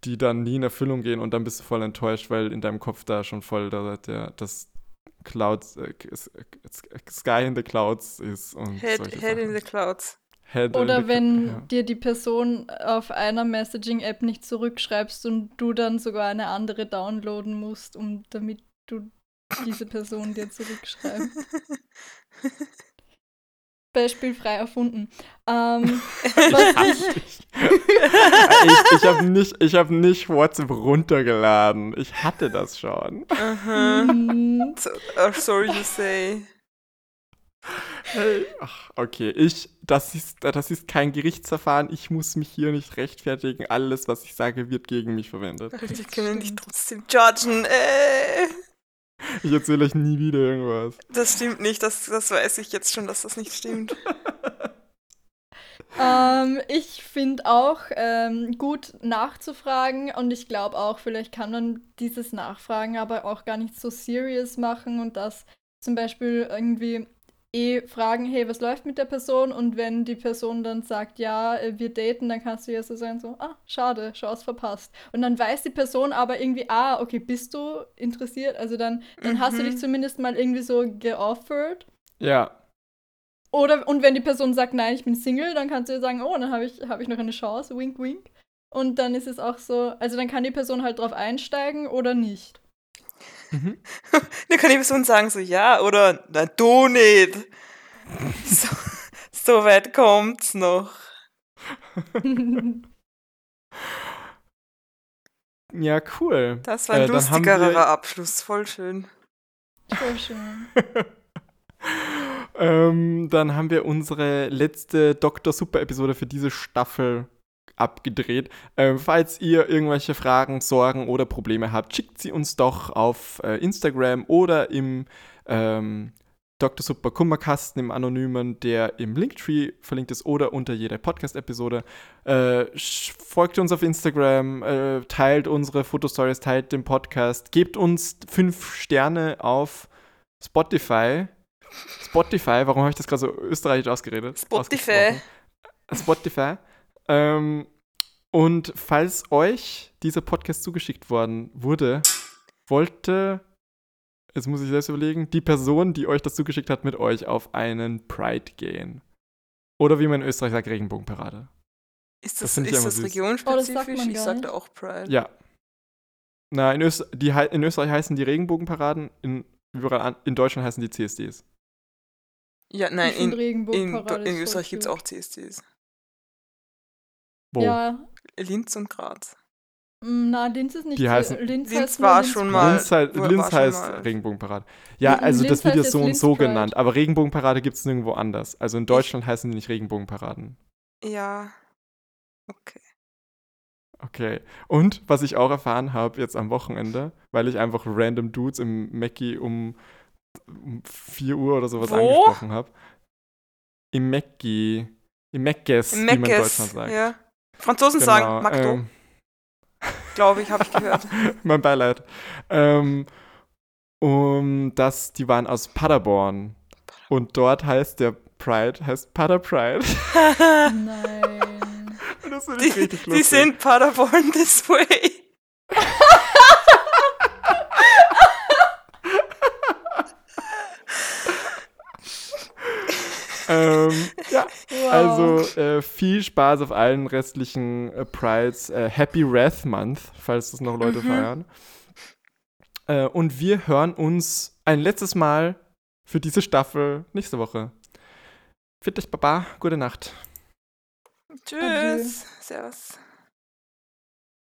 die dann nie in Erfüllung gehen und dann bist du voll enttäuscht, weil in deinem Kopf da schon voll der, der, das Clouds, äh, Sky in the Clouds ist und Head, head in the clouds. Head Oder the wenn ja. dir die Person auf einer Messaging-App nicht zurückschreibst und du dann sogar eine andere downloaden musst, um damit du diese Person dir *laughs* zurückschreibst. *laughs* Beispiel frei erfunden. Ähm, *laughs* was ich, ich habe nicht, ich hab nicht WhatsApp runtergeladen. Ich hatte das schon. Aha. Hm, So, oh, sorry to say. Hey, ach, okay, ich, das ist, das ist kein Gerichtsverfahren. Ich muss mich hier nicht rechtfertigen. Alles, was ich sage, wird gegen mich verwendet. Wir können dich trotzdem judgen. Äh, *laughs* Ich erzähle euch nie wieder irgendwas. das stimmt nicht. Das, das weiß ich jetzt schon, dass das nicht stimmt. *laughs* ähm, ich finde auch ähm, gut nachzufragen und ich glaube auch, vielleicht kann man dieses Nachfragen aber auch gar nicht so serious machen und das zum Beispiel irgendwie eh fragen, hey, was läuft mit der Person? Und wenn die Person dann sagt, ja, äh, wir daten, dann kannst du ja so sagen, so, ah, schade, Chance verpasst. Und dann weiß die Person aber irgendwie, ah, okay, bist du interessiert? Also dann, dann hast du Mhm. dich zumindest mal irgendwie so geoffert. Ja, Oder, und wenn die Person sagt, nein, ich bin Single, dann kannst du ihr sagen, oh, dann habe ich, hab ich noch eine Chance, wink, wink. Und dann ist es auch so, also dann kann die Person halt drauf einsteigen oder nicht. Mhm. *laughs* Dann kann die Person sagen so, ja, oder na du nicht. *laughs* So, so weit kommt's noch. *laughs* ja, cool. Das war ein Äh, lustigerer wir- Abschluss, voll schön. Voll schön. ähm, dann haben wir unsere letzte Dr. Super-Episode für diese Staffel abgedreht. Ähm, falls ihr irgendwelche Fragen, Sorgen oder Probleme habt, schickt sie uns doch auf äh, Instagram oder im ähm, Dr. Super Kummerkasten im Anonymen, der im Linktree verlinkt ist oder unter jeder Podcast-Episode. Äh, folgt uns auf Instagram, äh, teilt unsere Fotostories, teilt den Podcast, gebt uns fünf Sterne auf Spotify. Spotify, warum habe ich das gerade so österreichisch ausgeredet? Spotify. Spotify. Ähm, und falls euch dieser Podcast zugeschickt worden wurde, wollte, jetzt muss ich selbst überlegen, die Person, die euch das zugeschickt hat, mit euch auf einen Pride gehen. Oder wie man in Österreich sagt, Regenbogenparade. Ist Das das, ist immer das süß. regionspezifisch? Oh, das sagt man ich gar sagte nicht. auch Pride. Ja. Na, in, Öst die, in Österreich heißen die Regenbogenparaden, in, überall an, in Deutschland heißen die CSDs. Ja, nein, in, in, Regenbogenparade in Österreich gibt es auch CSDs. Wo? Ja, Linz und Graz. mm, na, Linz ist nicht Die heißen- Linz, Linz heißt war Linz schon mal- Linz, halt, war- Linz war schon heißt mal- Regenbogenparade. Ja, also Linz das wird ja so und so Pride. genannt. Aber Regenbogenparade gibt es nirgendwo anders. Also in Deutschland heißen die nicht Regenbogenparaden. Ja. Okay. Okay. Und was ich auch erfahren habe jetzt am Wochenende, weil ich einfach random Dudes im Mackie um, um 4 Uhr oder sowas Wo? angesprochen habe. Im Mackie. Im Meckes, wie man in. Deutschland sagt. Ja. Franzosen Genau, sagen McDo, ähm, *laughs* glaube ich, habe ich gehört. *laughs* mein Beileid. Ähm, um, dass die waren aus Paderborn. Und dort heißt der Pride, heißt Pader Pride. *laughs* Nein. Und das finde ich Die, richtig die lustig. sind Paderborn this way. Ähm, ja, Wow. also äh, viel Spaß auf allen restlichen äh, Prides. Äh, Happy Wrath Month, falls das noch Leute Mhm. feiern. Äh, und wir hören uns ein letztes Mal für diese Staffel nächste Woche. Dich, Baba. Gute Nacht. Tschüss. Servus.